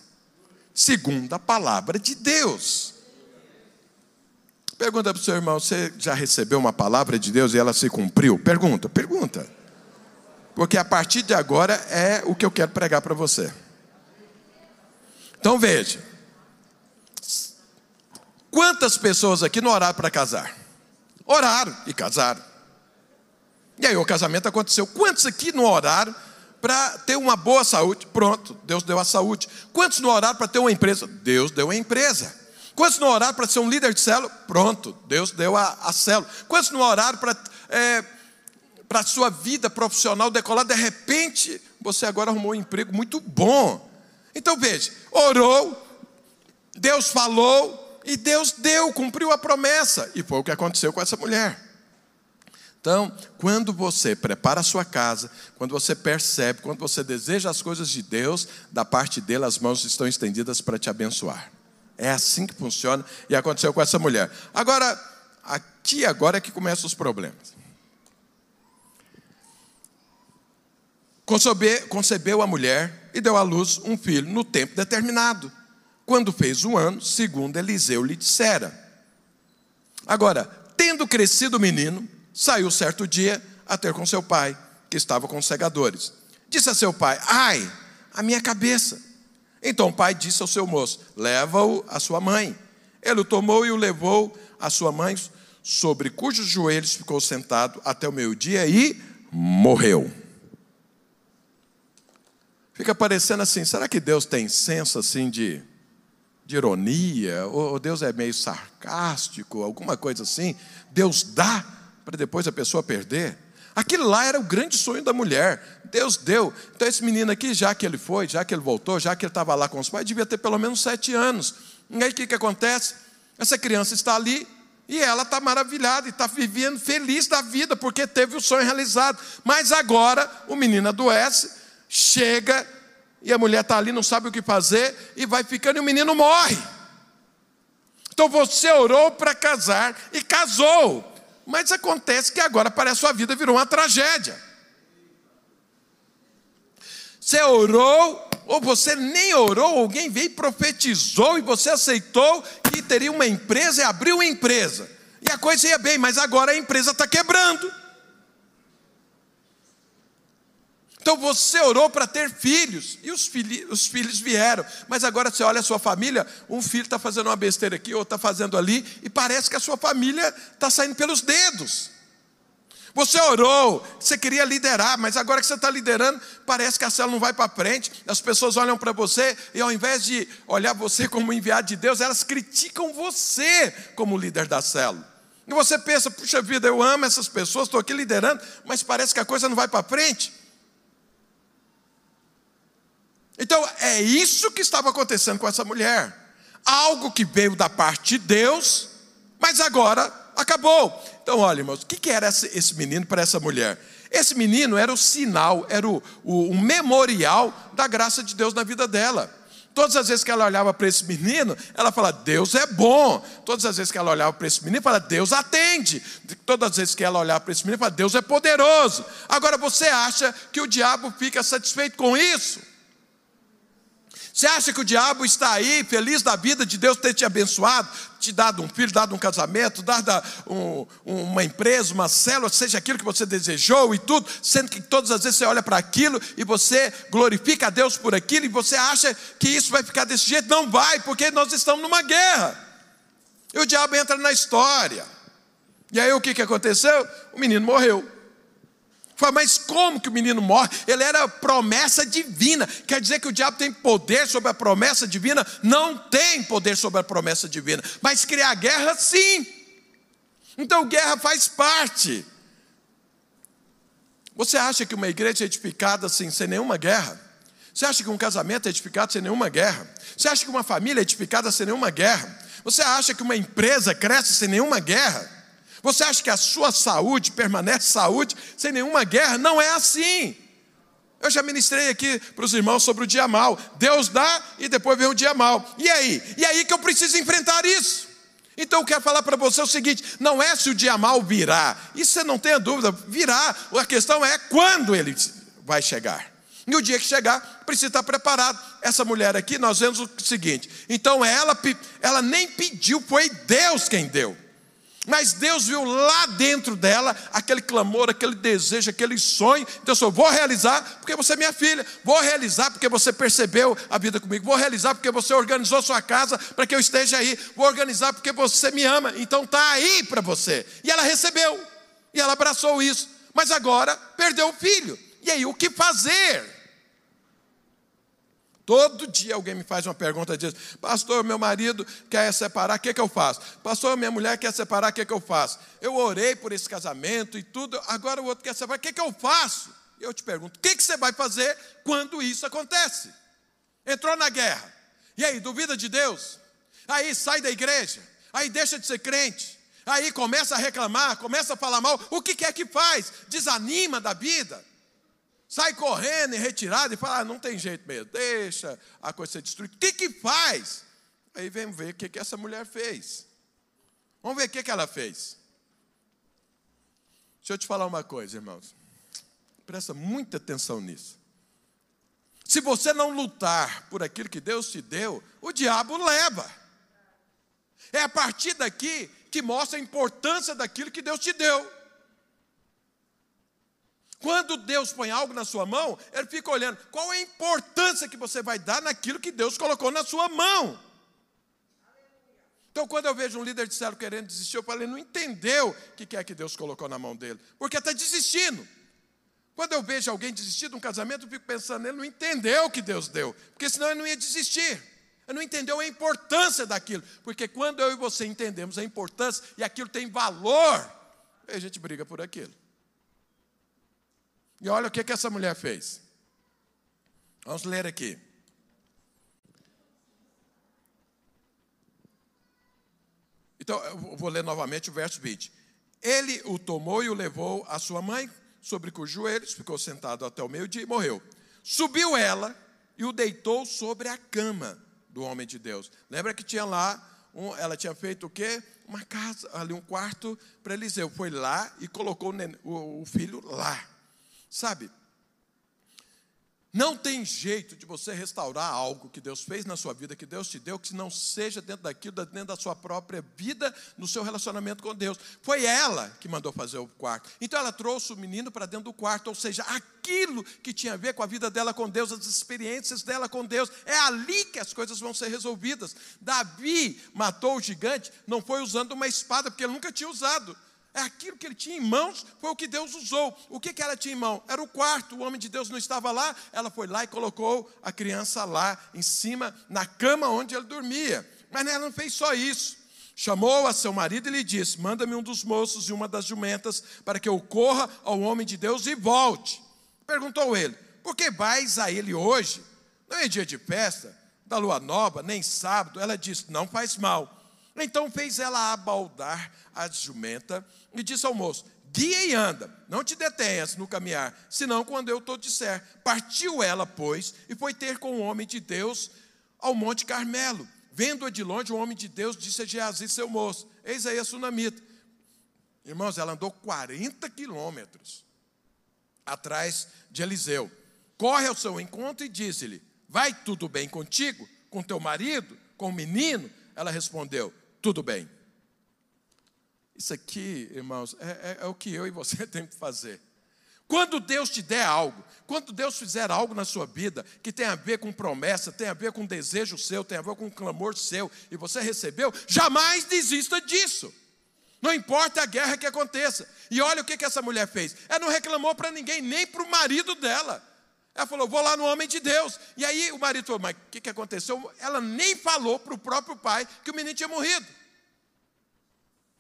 segundo a palavra de Deus. Pergunta para o seu irmão: você já recebeu uma palavra de Deus e ela se cumpriu? Pergunta, pergunta. Porque a partir de agora é o que eu quero pregar para você. Então veja: quantas pessoas aqui não oraram para casar? Oraram e casaram. E aí o casamento aconteceu. Quantos aqui não oraram para ter uma boa saúde? Pronto, Deus deu a saúde. Quantos não oraram para ter uma empresa? Deus deu a empresa. Quantos não oraram para ser um líder de célula? Pronto, Deus deu a, a célula. Quantos não oraram para é, a sua vida profissional decolar, de repente você agora arrumou um emprego muito bom. Então veja, orou, Deus falou e Deus deu, cumpriu a promessa. E foi o que aconteceu com essa mulher. Então, quando você prepara a sua casa, quando você percebe, quando você deseja as coisas de Deus, da parte dele as mãos estão estendidas para te abençoar. É assim que funciona e aconteceu com essa mulher. Agora, aqui agora é que começam os problemas. Concebeu, a mulher e deu à luz um filho no tempo determinado, quando fez um ano, segundo Eliseu lhe dissera. Agora, tendo crescido o menino, saiu certo dia a ter com seu pai, que estava com os segadores. Disse a seu pai: Ai, a minha cabeça. Então o pai disse ao seu moço: Leva-o à sua mãe. Ele o tomou e o levou à sua mãe, sobre cujos joelhos ficou sentado até o meio-dia e morreu. Fica parecendo assim, será que Deus tem senso assim de, de ironia? Ou Deus é meio sarcástico, alguma coisa assim? Deus dá para depois a pessoa perder? Aquilo lá era o grande sonho da mulher. Deus deu. Então, esse menino aqui, já que ele foi, já que ele voltou, já que ele estava lá com os pais, devia ter pelo menos sete anos. E aí o que, que acontece? Essa criança está ali e ela está maravilhada e está vivendo feliz da vida, porque teve o sonho realizado. Mas agora o menino adoece, chega e a mulher está ali, não sabe o que fazer, e vai ficando e o menino morre. Então você orou para casar e casou. Mas acontece que agora parece que sua vida virou uma tragédia. Você orou, ou você nem orou, alguém veio e profetizou e você aceitou que teria uma empresa e abriu uma empresa. E a coisa ia bem, mas agora a empresa está quebrando. Então você orou para ter filhos, e os, filhos, os filhos vieram, mas agora você olha a sua família, um filho está fazendo uma besteira aqui, outro está fazendo ali, e parece que a sua família está saindo pelos dedos. Você orou, você queria liderar, mas agora que você está liderando, parece que a célula não vai para frente. As pessoas olham para você e ao invés de olhar você [LAUGHS] como enviado de Deus, elas criticam você como líder da célula. E você pensa, puxa vida, eu amo essas pessoas, estou aqui liderando, mas parece que a coisa não vai para frente. Então, é isso que estava acontecendo com essa mulher. Algo que veio da parte de Deus, mas agora acabou. Então, olha, irmãos, o que era esse menino para essa mulher? Esse menino era o sinal, era o, o, o memorial da graça de Deus na vida dela. Todas as vezes que ela olhava para esse menino, ela fala: Deus é bom. Todas as vezes que ela olhava para esse menino, fala: Deus atende. Todas as vezes que ela olhava para esse menino, fala: Deus é poderoso. Agora você acha que o diabo fica satisfeito com isso? Você acha que o diabo está aí, feliz da vida de Deus ter te abençoado, te dado um filho, dado um casamento, dado um, uma empresa, uma célula, seja aquilo que você desejou e tudo, sendo que todas as vezes você olha para aquilo e você glorifica a Deus por aquilo e você acha que isso vai ficar desse jeito? Não vai, porque nós estamos numa guerra. E o diabo entra na história. E aí o que, que aconteceu? O menino morreu. Fala, mas como que o menino morre? Ele era promessa divina. Quer dizer que o diabo tem poder sobre a promessa divina? Não tem poder sobre a promessa divina. Mas criar guerra, sim. Então, guerra faz parte. Você acha que uma igreja é edificada assim, sem nenhuma guerra? Você acha que um casamento é edificado sem nenhuma guerra? Você acha que uma família é edificada sem nenhuma guerra? Você acha que uma empresa cresce sem nenhuma guerra? Você acha que a sua saúde permanece saúde sem nenhuma guerra? Não é assim. Eu já ministrei aqui para os irmãos sobre o dia mal. Deus dá e depois vem o dia mal. E aí? E aí que eu preciso enfrentar isso. Então eu quero falar para você o seguinte: não é se o dia mal virá, isso você não tenha dúvida, virá. A questão é quando ele vai chegar. E o dia que chegar, precisa estar preparado. Essa mulher aqui, nós vemos o seguinte: então ela, ela nem pediu, foi Deus quem deu. Mas Deus viu lá dentro dela aquele clamor, aquele desejo, aquele sonho. Então, eu vou realizar porque você é minha filha. Vou realizar porque você percebeu a vida comigo. Vou realizar porque você organizou sua casa para que eu esteja aí. Vou organizar porque você me ama. Então, está aí para você. E ela recebeu. E ela abraçou isso. Mas agora perdeu o filho. E aí, o que fazer? Todo dia alguém me faz uma pergunta diz: Pastor, meu marido quer separar, o que, que eu faço? Pastor, minha mulher quer separar, o que, que eu faço? Eu orei por esse casamento e tudo, agora o outro quer separar, o que, que eu faço? Eu te pergunto: o que, que você vai fazer quando isso acontece? Entrou na guerra, e aí, duvida de Deus? Aí sai da igreja, aí deixa de ser crente, aí começa a reclamar, começa a falar mal, o que quer que faz? Desanima da vida sai correndo e retirado e fala: ah, não tem jeito mesmo, deixa a coisa ser destruída. O que, que faz? Aí vem ver o que, que essa mulher fez. Vamos ver o que, que ela fez. Deixa eu te falar uma coisa, irmãos. Presta muita atenção nisso. Se você não lutar por aquilo que Deus te deu, o diabo leva. É a partir daqui que mostra a importância daquilo que Deus te deu. Quando Deus põe algo na sua mão, Ele fica olhando qual é a importância que você vai dar naquilo que Deus colocou na sua mão. Então, quando eu vejo um líder de célula querendo desistir, eu falo, ele não entendeu o que é que Deus colocou na mão dele, porque está desistindo. Quando eu vejo alguém desistir de um casamento, eu fico pensando, ele não entendeu o que Deus deu, porque senão ele não ia desistir. Ele não entendeu a importância daquilo, porque quando eu e você entendemos a importância e aquilo tem valor, a gente briga por aquilo. E olha o que, que essa mulher fez. Vamos ler aqui. Então, eu vou ler novamente o verso 20. Ele o tomou e o levou à sua mãe, sobre cujos joelhos ficou sentado até o meio-dia e morreu. Subiu ela e o deitou sobre a cama do homem de Deus. Lembra que tinha lá, um, ela tinha feito o quê? Uma casa, ali um quarto para Eliseu. Foi lá e colocou o, o filho lá. Sabe, não tem jeito de você restaurar algo que Deus fez na sua vida, que Deus te deu, que não seja dentro daquilo, dentro da sua própria vida, no seu relacionamento com Deus. Foi ela que mandou fazer o quarto. Então ela trouxe o menino para dentro do quarto, ou seja, aquilo que tinha a ver com a vida dela com Deus, as experiências dela com Deus. É ali que as coisas vão ser resolvidas. Davi matou o gigante, não foi usando uma espada, porque ele nunca tinha usado. Aquilo que ele tinha em mãos, foi o que Deus usou. O que, que ela tinha em mão? Era o quarto, o homem de Deus não estava lá, ela foi lá e colocou a criança lá, em cima, na cama onde ele dormia. Mas ela não fez só isso. Chamou a seu marido e lhe disse: Manda-me um dos moços e uma das jumentas, para que eu corra ao homem de Deus e volte. Perguntou ele: Por que vais a ele hoje? Não é dia de festa, da lua nova, nem sábado. Ela disse: Não faz mal. Então fez ela abaldar a jumenta e disse ao moço: Guia e anda, não te detenhas no caminhar, senão quando eu te disser. Partiu ela, pois, e foi ter com o homem de Deus ao Monte Carmelo. Vendo-a de longe, o homem de Deus disse a Geazi, seu moço: Eis aí a sunamita. Irmãos, ela andou 40 quilômetros atrás de Eliseu. Corre ao seu encontro e disse-lhe: Vai tudo bem contigo, com teu marido, com o menino? Ela respondeu: Tudo bem. Isso aqui, irmãos, é, é, é o que eu e você [LAUGHS] temos que fazer. Quando Deus te der algo, quando Deus fizer algo na sua vida que tem a ver com promessa, tem a ver com desejo seu, tem a ver com clamor seu, e você recebeu, jamais desista disso. Não importa a guerra que aconteça. E olha o que, que essa mulher fez. Ela não reclamou para ninguém, nem para o marido dela. Ela falou: Vou lá no homem de Deus. E aí o marido falou: Mas o que, que aconteceu? Ela nem falou para o próprio pai que o menino tinha morrido.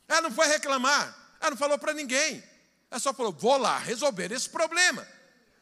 Ela não foi reclamar, ela não falou para ninguém. Ela só falou: vou lá resolver esse problema.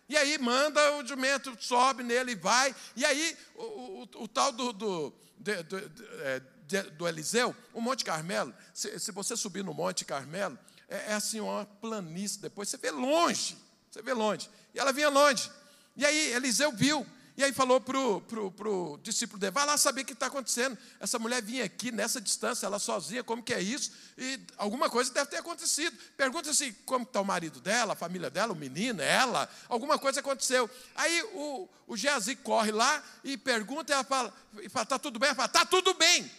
E aí manda o jumento, sobe nele e vai. E aí o, o, o tal do, do, de, é, de, do, Eliseu, o Monte Carmelo, se, se, você subir no Monte Carmelo, é, é assim uma planície, depois você vê longe, você vê longe. E ela vinha longe. E aí Eliseu viu, e aí falou para o pro, pro discípulo dele, vai lá saber o que está acontecendo. Essa mulher vinha aqui nessa distância, ela sozinha, como que é isso? E alguma coisa deve ter acontecido. Pergunta se como está o marido dela, a família dela, o menino, ela, alguma coisa aconteceu. Aí o, o Geazi corre lá e pergunta, ela fala, está tudo bem? Ela fala, está tudo bem.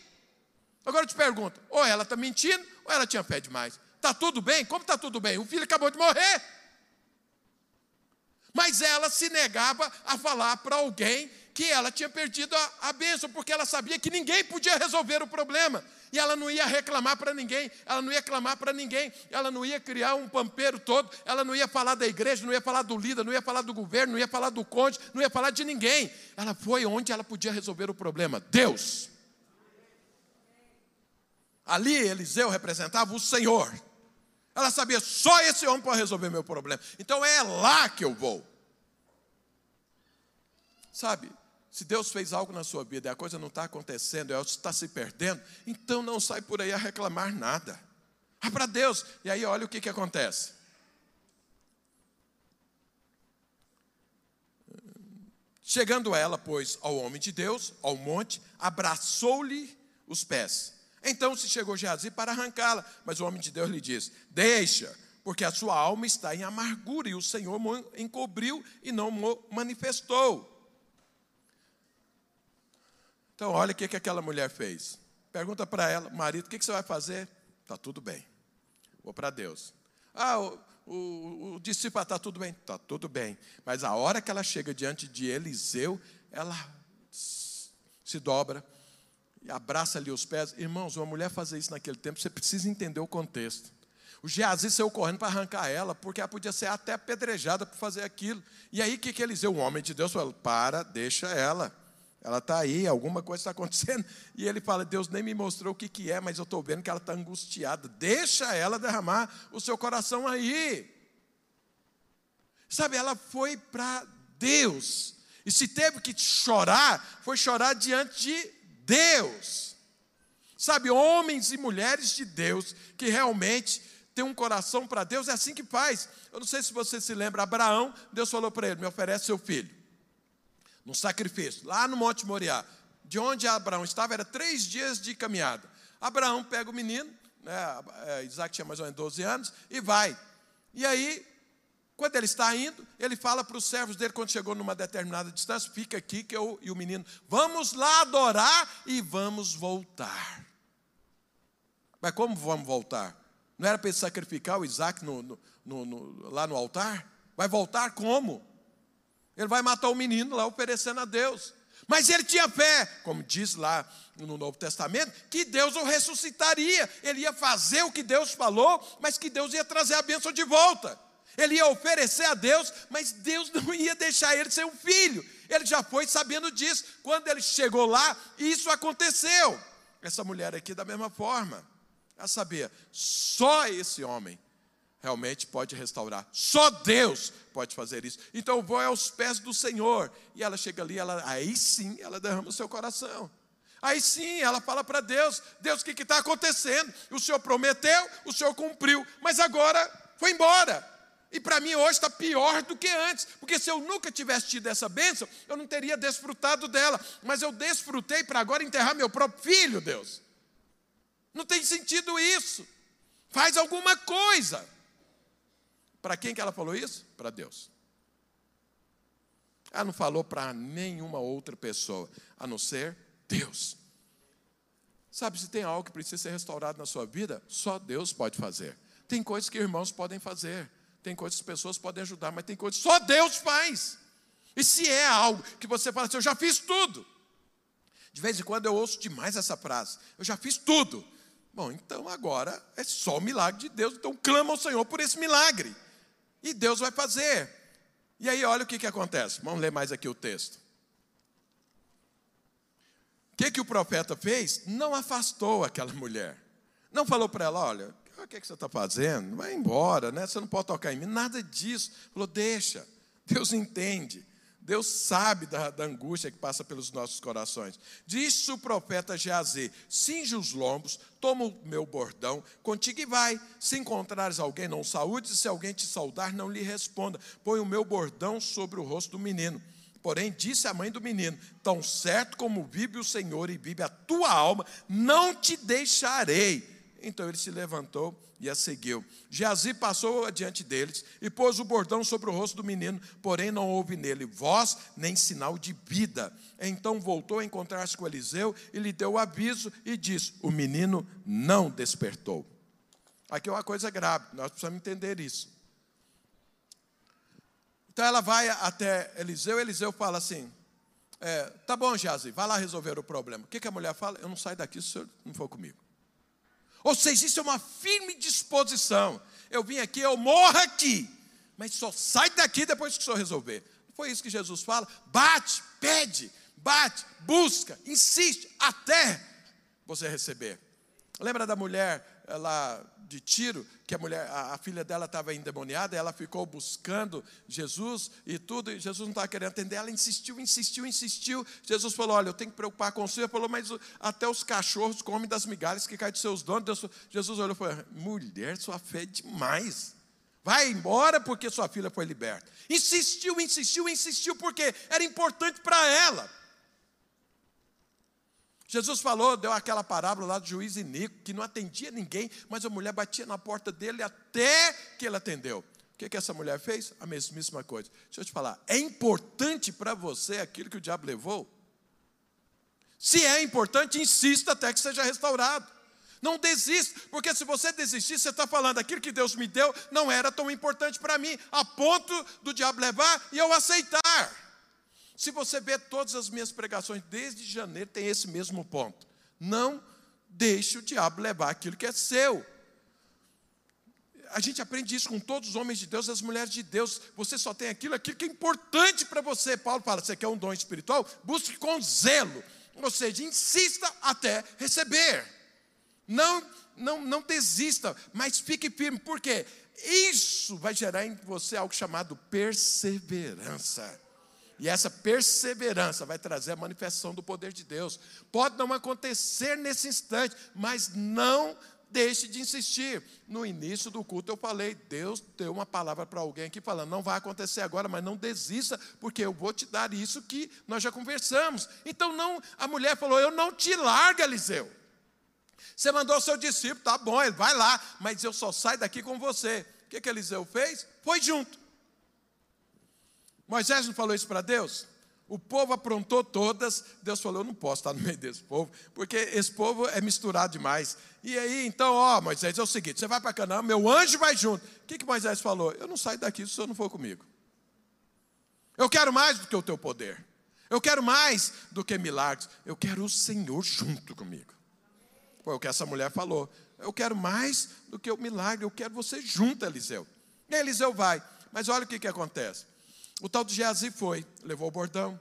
Agora eu te pergunto, ou ela está mentindo, ou ela tinha fé demais. Está tudo bem? Como está tudo bem? O filho acabou de morrer. Mas ela se negava a falar para alguém que ela tinha perdido a, a bênção, porque ela sabia que ninguém podia resolver o problema. E ela não ia reclamar para ninguém, ela não ia clamar para ninguém, ela não ia criar um pampeiro todo, ela não ia falar da igreja, não ia falar do líder, não ia falar do governo, não ia falar do cônjuge, não ia falar de ninguém. Ela foi onde ela podia resolver o problema: Deus. Ali Eliseu representava o Senhor. Ela sabia, só esse homem pode resolver meu problema. Então é lá que eu vou. Sabe, se Deus fez algo na sua vida e a coisa não está acontecendo, ela está se perdendo, então não sai por aí a reclamar nada. Ah, para Deus. E aí olha o que, que acontece. Chegando ela, pois, ao homem de Deus, ao monte, abraçou-lhe os pés. Então se chegou Geazi para arrancá-la, mas o homem de Deus lhe disse: Deixa, porque a sua alma está em amargura, e o Senhor encobriu e não manifestou. Então, olha o que, que aquela mulher fez. Pergunta para ela, marido, o que, você vai fazer? Está tudo bem. Vou para Deus. Ah, o, o, o discípulo está tudo bem? Está tudo bem. Mas a hora que ela chega diante de Eliseu, ela se dobra e abraça ali os pés. Irmãos, uma mulher fazer isso naquele tempo, você precisa entender o contexto. O Geazi saiu correndo para arrancar ela, porque ela podia ser até apedrejada por fazer aquilo. E aí o que, que Eliseu, o homem de Deus, falou: para, deixa ela. Ela está aí, alguma coisa está acontecendo. E ele fala: Deus nem me mostrou o que, que é, mas eu estou vendo que ela está angustiada. Deixa ela derramar o seu coração aí. Sabe, ela foi para Deus. E se teve que chorar, foi chorar diante de Deus. Sabe, homens e mulheres de Deus que realmente têm um coração para Deus, é assim que faz. Eu não sei se você se lembra, Abraão, Deus falou para ele: me oferece seu filho no sacrifício, lá no Monte Moriá. De onde Abraão estava, era três dias de caminhada. Abraão pega o menino, né, Isaac tinha mais ou menos 12 anos, e vai. E aí, quando ele está indo, ele fala para os servos dele, quando chegou numa determinada distância, fica aqui que eu e o menino, vamos lá adorar e vamos voltar. Mas como vamos voltar? Não era para ele sacrificar o Isaac no, no, no, lá no altar? Vai voltar como? Ele vai matar o menino lá oferecendo a Deus. Mas ele tinha fé, como diz lá no Novo Testamento, que Deus o ressuscitaria. Ele ia fazer o que Deus falou, mas que Deus ia trazer a bênção de volta. Ele ia oferecer a Deus, mas Deus [LAUGHS] não ia deixar ele ser um filho. Ele já foi sabendo disso. Quando ele chegou lá, isso aconteceu. Essa mulher aqui, da mesma forma, a saber, só esse homem realmente pode restaurar. Só Deus pode fazer isso. Então vou aos pés do Senhor. E ela chega ali, ela, aí sim ela derrama o seu coração. Aí sim ela fala para Deus: Deus, o que está acontecendo? O Senhor prometeu, o Senhor cumpriu, mas agora foi embora. E para mim hoje está pior do que antes, porque se eu nunca tivesse tido essa bênção, eu não teria desfrutado dela, mas eu desfrutei para agora enterrar meu próprio filho, Deus. Não tem sentido isso. Faz alguma coisa. Para quem que ela falou isso? Para Deus. Ela não falou para nenhuma outra pessoa, a não ser Deus. Sabe, se tem algo que precisa ser restaurado na sua vida, só Deus pode fazer. Tem coisas que irmãos podem fazer, tem coisas que pessoas podem ajudar, mas tem coisas que só Deus faz. E se é algo que você fala assim, eu já fiz tudo. De vez em quando eu ouço demais essa frase, eu já fiz tudo. Bom, então agora é só o milagre de Deus, então clama ao Senhor por esse milagre. E Deus vai fazer. E aí, olha o que, que acontece. Vamos ler mais aqui o texto. O que, que o profeta fez? Não afastou aquela mulher. Não falou para ela: olha, o que, que você está fazendo? Vai embora, né? Você não pode tocar em mim. Nada disso. Falou: deixa. Deus entende. Deus sabe da, da, angústia que passa pelos nossos corações. Disse o profeta Geazi: cinge os lombos, toma o meu bordão, contigo e vai. Se encontrares alguém, não saúde, se alguém te saudar, não lhe responda. Põe o meu bordão sobre o rosto do menino. Porém, disse a mãe do menino: Tão certo como vive o Senhor e vive a tua alma, não te deixarei. Então ele se levantou e a seguiu. Geazi passou adiante deles e pôs o bordão sobre o rosto do menino, porém não houve nele voz nem sinal de vida. Então voltou a encontrar-se com Eliseu e lhe deu o aviso e disse: O menino não despertou. Aqui é uma coisa grave, nós precisamos entender isso. Então ela vai até Eliseu, Eliseu fala assim: é, tá bom, Jazi, vai lá resolver o problema. O que, que a mulher fala? Eu não saio daqui se o senhor não for comigo. Ou seja, isso é uma firme disposição. Eu vim aqui, eu morro aqui, mas só sai daqui depois que o senhor resolver. Foi isso que Jesus fala. Bate, pede, bate, busca, insiste até você receber. Lembra da mulher lá de Tiro, que a mulher, a, a filha dela estava endemoniada, ela ficou buscando Jesus e tudo, e Jesus não estava querendo atender, ela insistiu, insistiu, insistiu. Jesus falou: Olha, eu tenho que preocupar com você. Ela falou, mas até os cachorros comem das migalhas que caem dos seus donos. Deus, Jesus olhou e falou: Mulher, sua fé é demais. Vai embora porque sua filha foi liberta. Insistiu, insistiu, insistiu, porque era importante para ela. Jesus falou, deu aquela parábola lá do juiz Inico, que não atendia ninguém, mas a mulher batia na porta dele até que ele atendeu. O que, que essa mulher fez? A mesmíssima coisa. Deixa eu te falar, é importante para você aquilo que o diabo levou? Se é importante, insista até que seja restaurado. Não desista, porque se você desistir, você está falando aquilo que Deus me deu não era tão importante para mim, a ponto do diabo levar e eu aceitar. Se você vê todas as minhas pregações desde janeiro, tem esse mesmo ponto. Não deixe o diabo levar aquilo que é seu. A gente aprende isso com todos os homens de Deus, as mulheres de Deus. Você só tem aquilo, aquilo que é importante para você. Paulo fala: você quer um dom espiritual? Busque com zelo. Ou seja, insista até receber. Não, não, não desista, mas fique firme. Por quê? Isso vai gerar em você algo chamado perseverança. E essa perseverança vai trazer a manifestação do poder de Deus. Pode não acontecer nesse instante, mas não deixe de insistir. No início do culto eu falei, Deus deu uma palavra para alguém aqui falando, não vai acontecer agora, mas não desista, porque eu vou te dar isso que nós já conversamos. Então não, a mulher falou, eu não te largo, Eliseu. Você mandou seu discípulo, tá bom, ele vai lá, mas eu só saio daqui com você. O que, que Eliseu fez? Foi junto. Moisés não falou isso para Deus? O povo aprontou todas, Deus falou: Eu não posso estar no meio desse povo, porque esse povo é misturado demais. E aí, então, ó, Moisés, é o seguinte: você vai para Canaã, meu anjo vai junto. O que, que Moisés falou? Eu não saio daqui se o senhor não for comigo. Eu quero mais do que o teu poder. Eu quero mais do que milagres. Eu quero o Senhor junto comigo. Foi o que essa mulher falou. Eu quero mais do que o milagre. Eu quero você junto, Eliseu. E Eliseu vai. Mas olha o que, que acontece. O tal de Geazi foi, levou o bordão,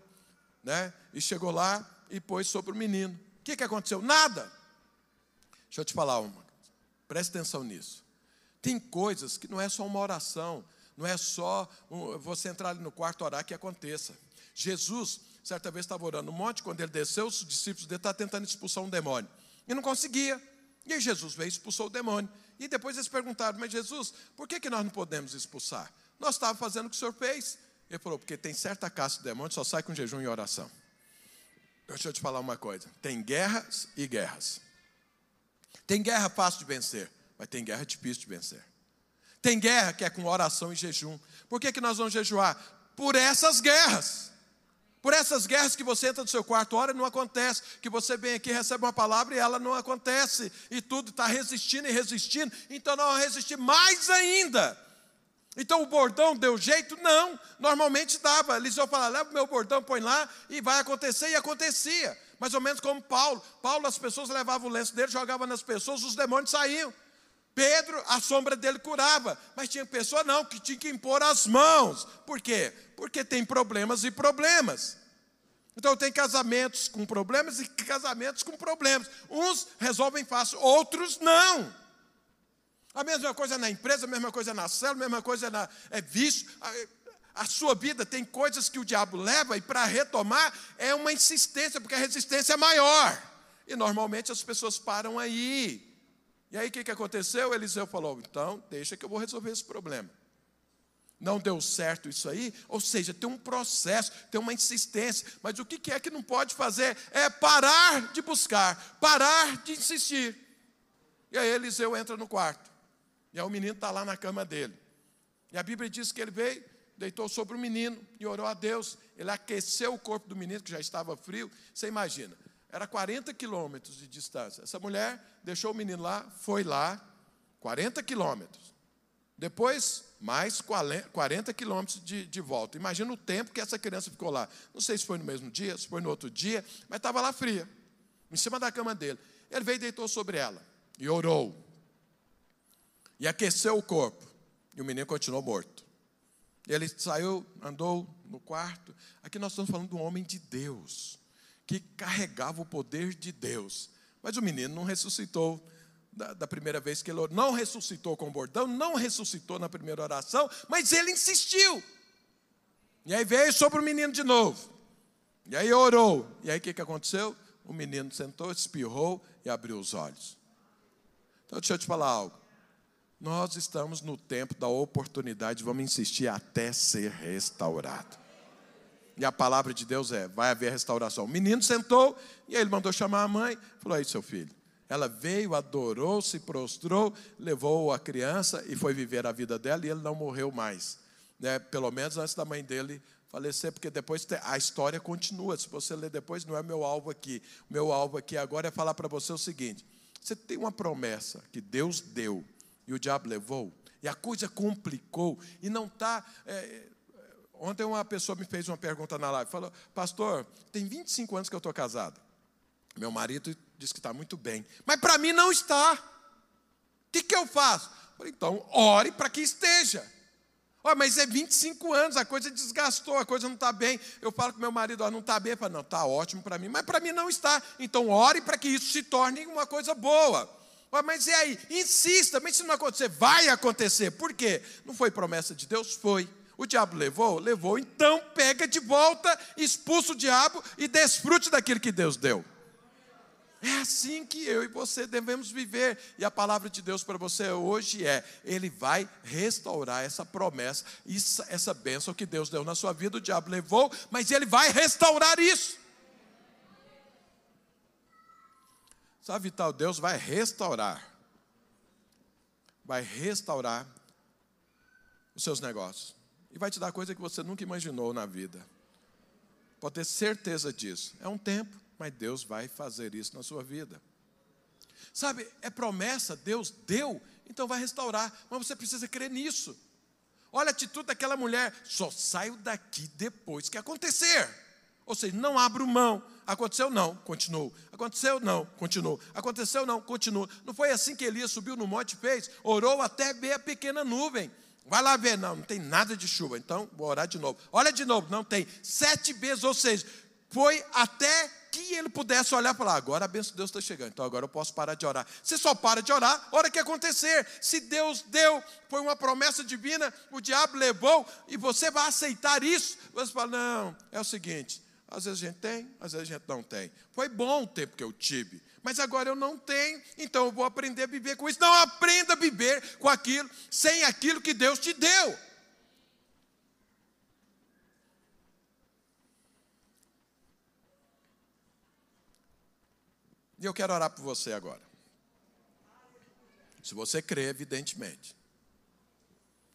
né? E chegou lá e pôs sobre o menino. O que, que aconteceu? Nada. Deixa eu te falar uma. Preste atenção nisso. Tem coisas que não é só uma oração, não é só um, você entrar ali no quarto orar que aconteça. Jesus, certa vez, estava orando no monte, quando ele desceu, os discípulos dele estavam tentando expulsar um demônio. E não conseguia. E aí Jesus veio e expulsou o demônio. E depois eles perguntaram, mas Jesus, por que, que nós não podemos expulsar? Nós estávamos fazendo o que o senhor fez. Ele falou, porque tem certa caça de demônio só sai com jejum e oração. Deixa eu te falar uma coisa: tem guerras e guerras. Tem guerra fácil de vencer, mas tem guerra difícil de vencer. Tem guerra que é com oração e jejum. Por que, que nós vamos jejuar? Por essas guerras. Por essas guerras que você entra no seu quarto, hora não acontece. Que você vem aqui, recebe uma palavra e ela não acontece. E tudo está resistindo e resistindo. Então nós vamos resistir mais ainda. Então o bordão deu jeito? Não, normalmente dava. Eliseu falava, leva o meu bordão, põe lá e vai acontecer, e acontecia. Mais ou menos como Paulo. Paulo, as pessoas levavam o lenço dele, jogavam nas pessoas, os demônios saíam. Pedro, a sombra dele curava, mas tinha pessoa não, que tinha que impor as mãos. Por quê? Porque tem problemas e problemas. Então tem casamentos com problemas e casamentos com problemas. Uns resolvem fácil, outros não. A mesma coisa na empresa, a mesma coisa na célula, a mesma coisa na é vício. A, a sua vida tem coisas que o diabo leva e para retomar é uma insistência, porque a resistência é maior. E normalmente as pessoas param aí. E aí o que, que aconteceu? Eliseu falou: então, deixa que eu vou resolver esse problema. Não deu certo isso aí, ou seja, tem um processo, tem uma insistência, mas o que é que não pode fazer? É parar de buscar, parar de insistir. E aí Eliseu entra no quarto. E aí o menino está lá na cama dele. E a Bíblia diz que ele veio, deitou sobre o menino e orou a Deus. Ele aqueceu o corpo do menino, que já estava frio. Você imagina, era 40 quilômetros de distância. Essa mulher deixou o menino lá, foi lá, 40 quilômetros. Depois, mais 40 quilômetros de, de volta. Imagina o tempo que essa criança ficou lá. Não sei se foi no mesmo dia, se foi no outro dia, mas estava lá fria, em cima da cama dele. Ele veio e deitou sobre ela e orou. E aqueceu o corpo. E o menino continuou morto. Ele saiu, andou no quarto. Aqui nós estamos falando de um homem de Deus, que carregava o poder de Deus. Mas o menino não ressuscitou da, da, primeira vez que ele orou. Não ressuscitou com o bordão, não ressuscitou na primeira oração, mas ele insistiu. E aí veio sobre o menino de novo. E aí orou. E aí o que, que aconteceu? O menino sentou, espirrou e abriu os olhos. Então deixa eu te falar algo. Nós estamos no tempo da oportunidade, vamos insistir até ser restaurado. E a palavra de Deus é: vai haver restauração. O menino sentou e ele mandou chamar a mãe, falou: aí, seu filho, ela veio, adorou, se prostrou, levou a criança e foi viver a vida dela e ele não morreu mais. Né? Pelo menos antes da mãe dele falecer, porque depois a história continua. Se você ler depois, não é meu alvo aqui. Meu alvo aqui agora é falar para você o seguinte: você tem uma promessa que Deus deu e o diabo levou, e a coisa complicou, e não está. É, ontem uma pessoa me fez uma pergunta na live, falou, pastor, tem 25 anos que eu estou casado. Meu marido diz que está muito bem. Mas para mim não está. O que, que eu faço? Falei, então, ore para que esteja. Oh, mas é 25 anos, a coisa desgastou, a coisa não está bem. Eu falo com meu marido, oh, não está bem. Ele fala, não, está ótimo para mim, mas para mim não está. Então, ore para que isso se torne uma coisa boa. Mas e aí? Insista, mas se não acontecer, vai acontecer. Por quê? Não foi promessa de Deus? Foi. O diabo levou? Levou. Então, pega de volta, expulsa o diabo e desfrute daquilo que Deus deu. É assim que eu e você devemos viver. E a palavra de Deus para você hoje é: Ele vai restaurar essa promessa, essa, essa bênção que Deus deu na sua vida. O diabo levou, mas Ele vai restaurar isso. Sabe, tal Deus vai restaurar. Vai restaurar os seus negócios. E vai te dar coisa que você nunca imaginou na vida. Pode ter certeza disso. É um tempo mas Deus vai fazer isso na sua vida. Sabe, é promessa, Deus deu, então vai restaurar, mas você precisa crer nisso. Olha a atitude daquela mulher, só saio daqui depois que acontecer. Ou seja, não abro mão. Aconteceu? Não, continuou. Aconteceu? Não, continuou. Aconteceu? Não, continuou. Não foi assim que Elias subiu no monte e fez? Orou até ver a pequena nuvem. Vai lá ver, não, não tem nada de chuva, então vou orar de novo. Olha de novo, não tem. Sete vezes, ou seja, foi até que ele pudesse olhar e falar: agora a bênção de Deus está chegando, então agora eu posso parar de orar. Você só para de orar hora que acontecer. Se Deus deu, foi uma promessa divina, o diabo levou, e você vai aceitar isso. Você fala: não, é o seguinte. Às vezes a gente tem, às vezes a gente não tem. Foi bom o tempo que eu tive, mas agora eu não tenho, então eu vou aprender a viver com isso. Não aprenda a viver com aquilo, sem aquilo que Deus te deu. E eu quero orar por você agora. Se você crê, evidentemente.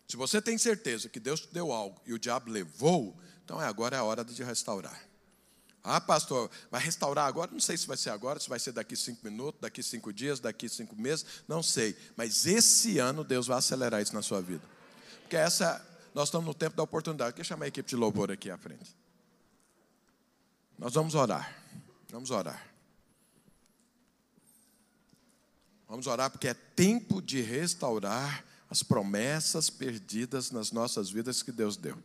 Se você tem certeza que Deus te deu algo e o diabo levou, então é agora é a hora de restaurar. Ah, pastor, vai restaurar agora? Não sei se vai ser agora, se vai ser daqui cinco minutos, daqui cinco dias, daqui cinco meses, não sei. Mas esse ano Deus vai acelerar isso na sua vida. Porque essa, nós estamos no tempo da oportunidade. Quer chamar a equipe de louvor aqui à frente? Nós vamos orar. Vamos orar. Vamos orar porque é tempo de restaurar as promessas perdidas nas nossas vidas que Deus deu.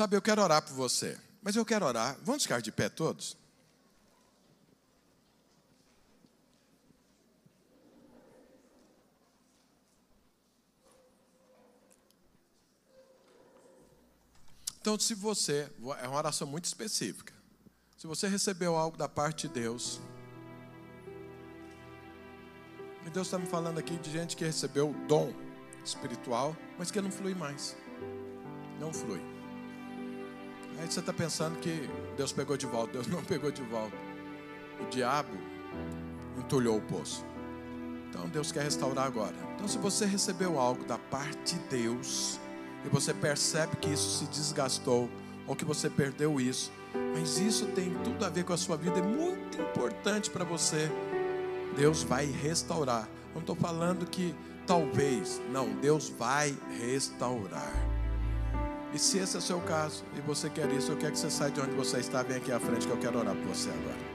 Sabe, eu quero orar por você, mas eu quero orar. Vamos ficar de pé todos? Então, se você, é uma oração muito específica. Se você recebeu algo da parte de Deus, e Deus está me falando aqui de gente que recebeu o dom espiritual, mas que não flui mais. Não flui. Aí você está pensando que Deus pegou de volta. Deus [LAUGHS] não pegou de volta. O diabo entulhou o poço. Então Deus quer restaurar agora. Então, se você recebeu algo da parte de Deus, e você percebe que isso se desgastou, ou que você perdeu isso. Mas isso tem tudo a ver com a sua vida, é muito importante para você. Deus vai restaurar. Não estou falando que talvez, não, Deus vai restaurar. E se esse é o seu caso e você quer isso, eu quero que você saia de onde você está, vem aqui à frente que eu quero orar por você agora.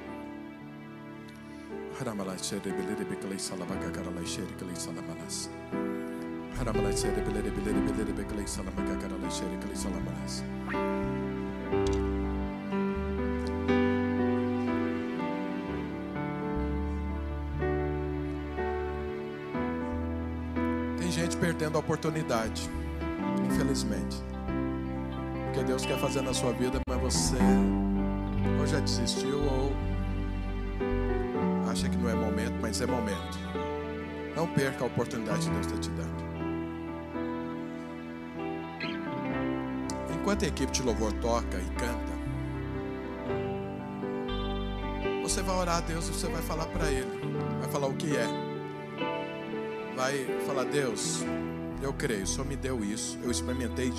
Tem gente perdendo a oportunidade, infelizmente. Porque Deus quer fazer na sua vida, mas você ou já desistiu ou acha que não é momento, mas é momento. Não perca a oportunidade que Deus está te dando. Enquanto a equipe de louvor toca e canta, você vai orar a Deus e você vai falar para Ele. Vai falar o que é. Vai falar, Deus, eu creio, o Senhor me deu isso, eu experimentei.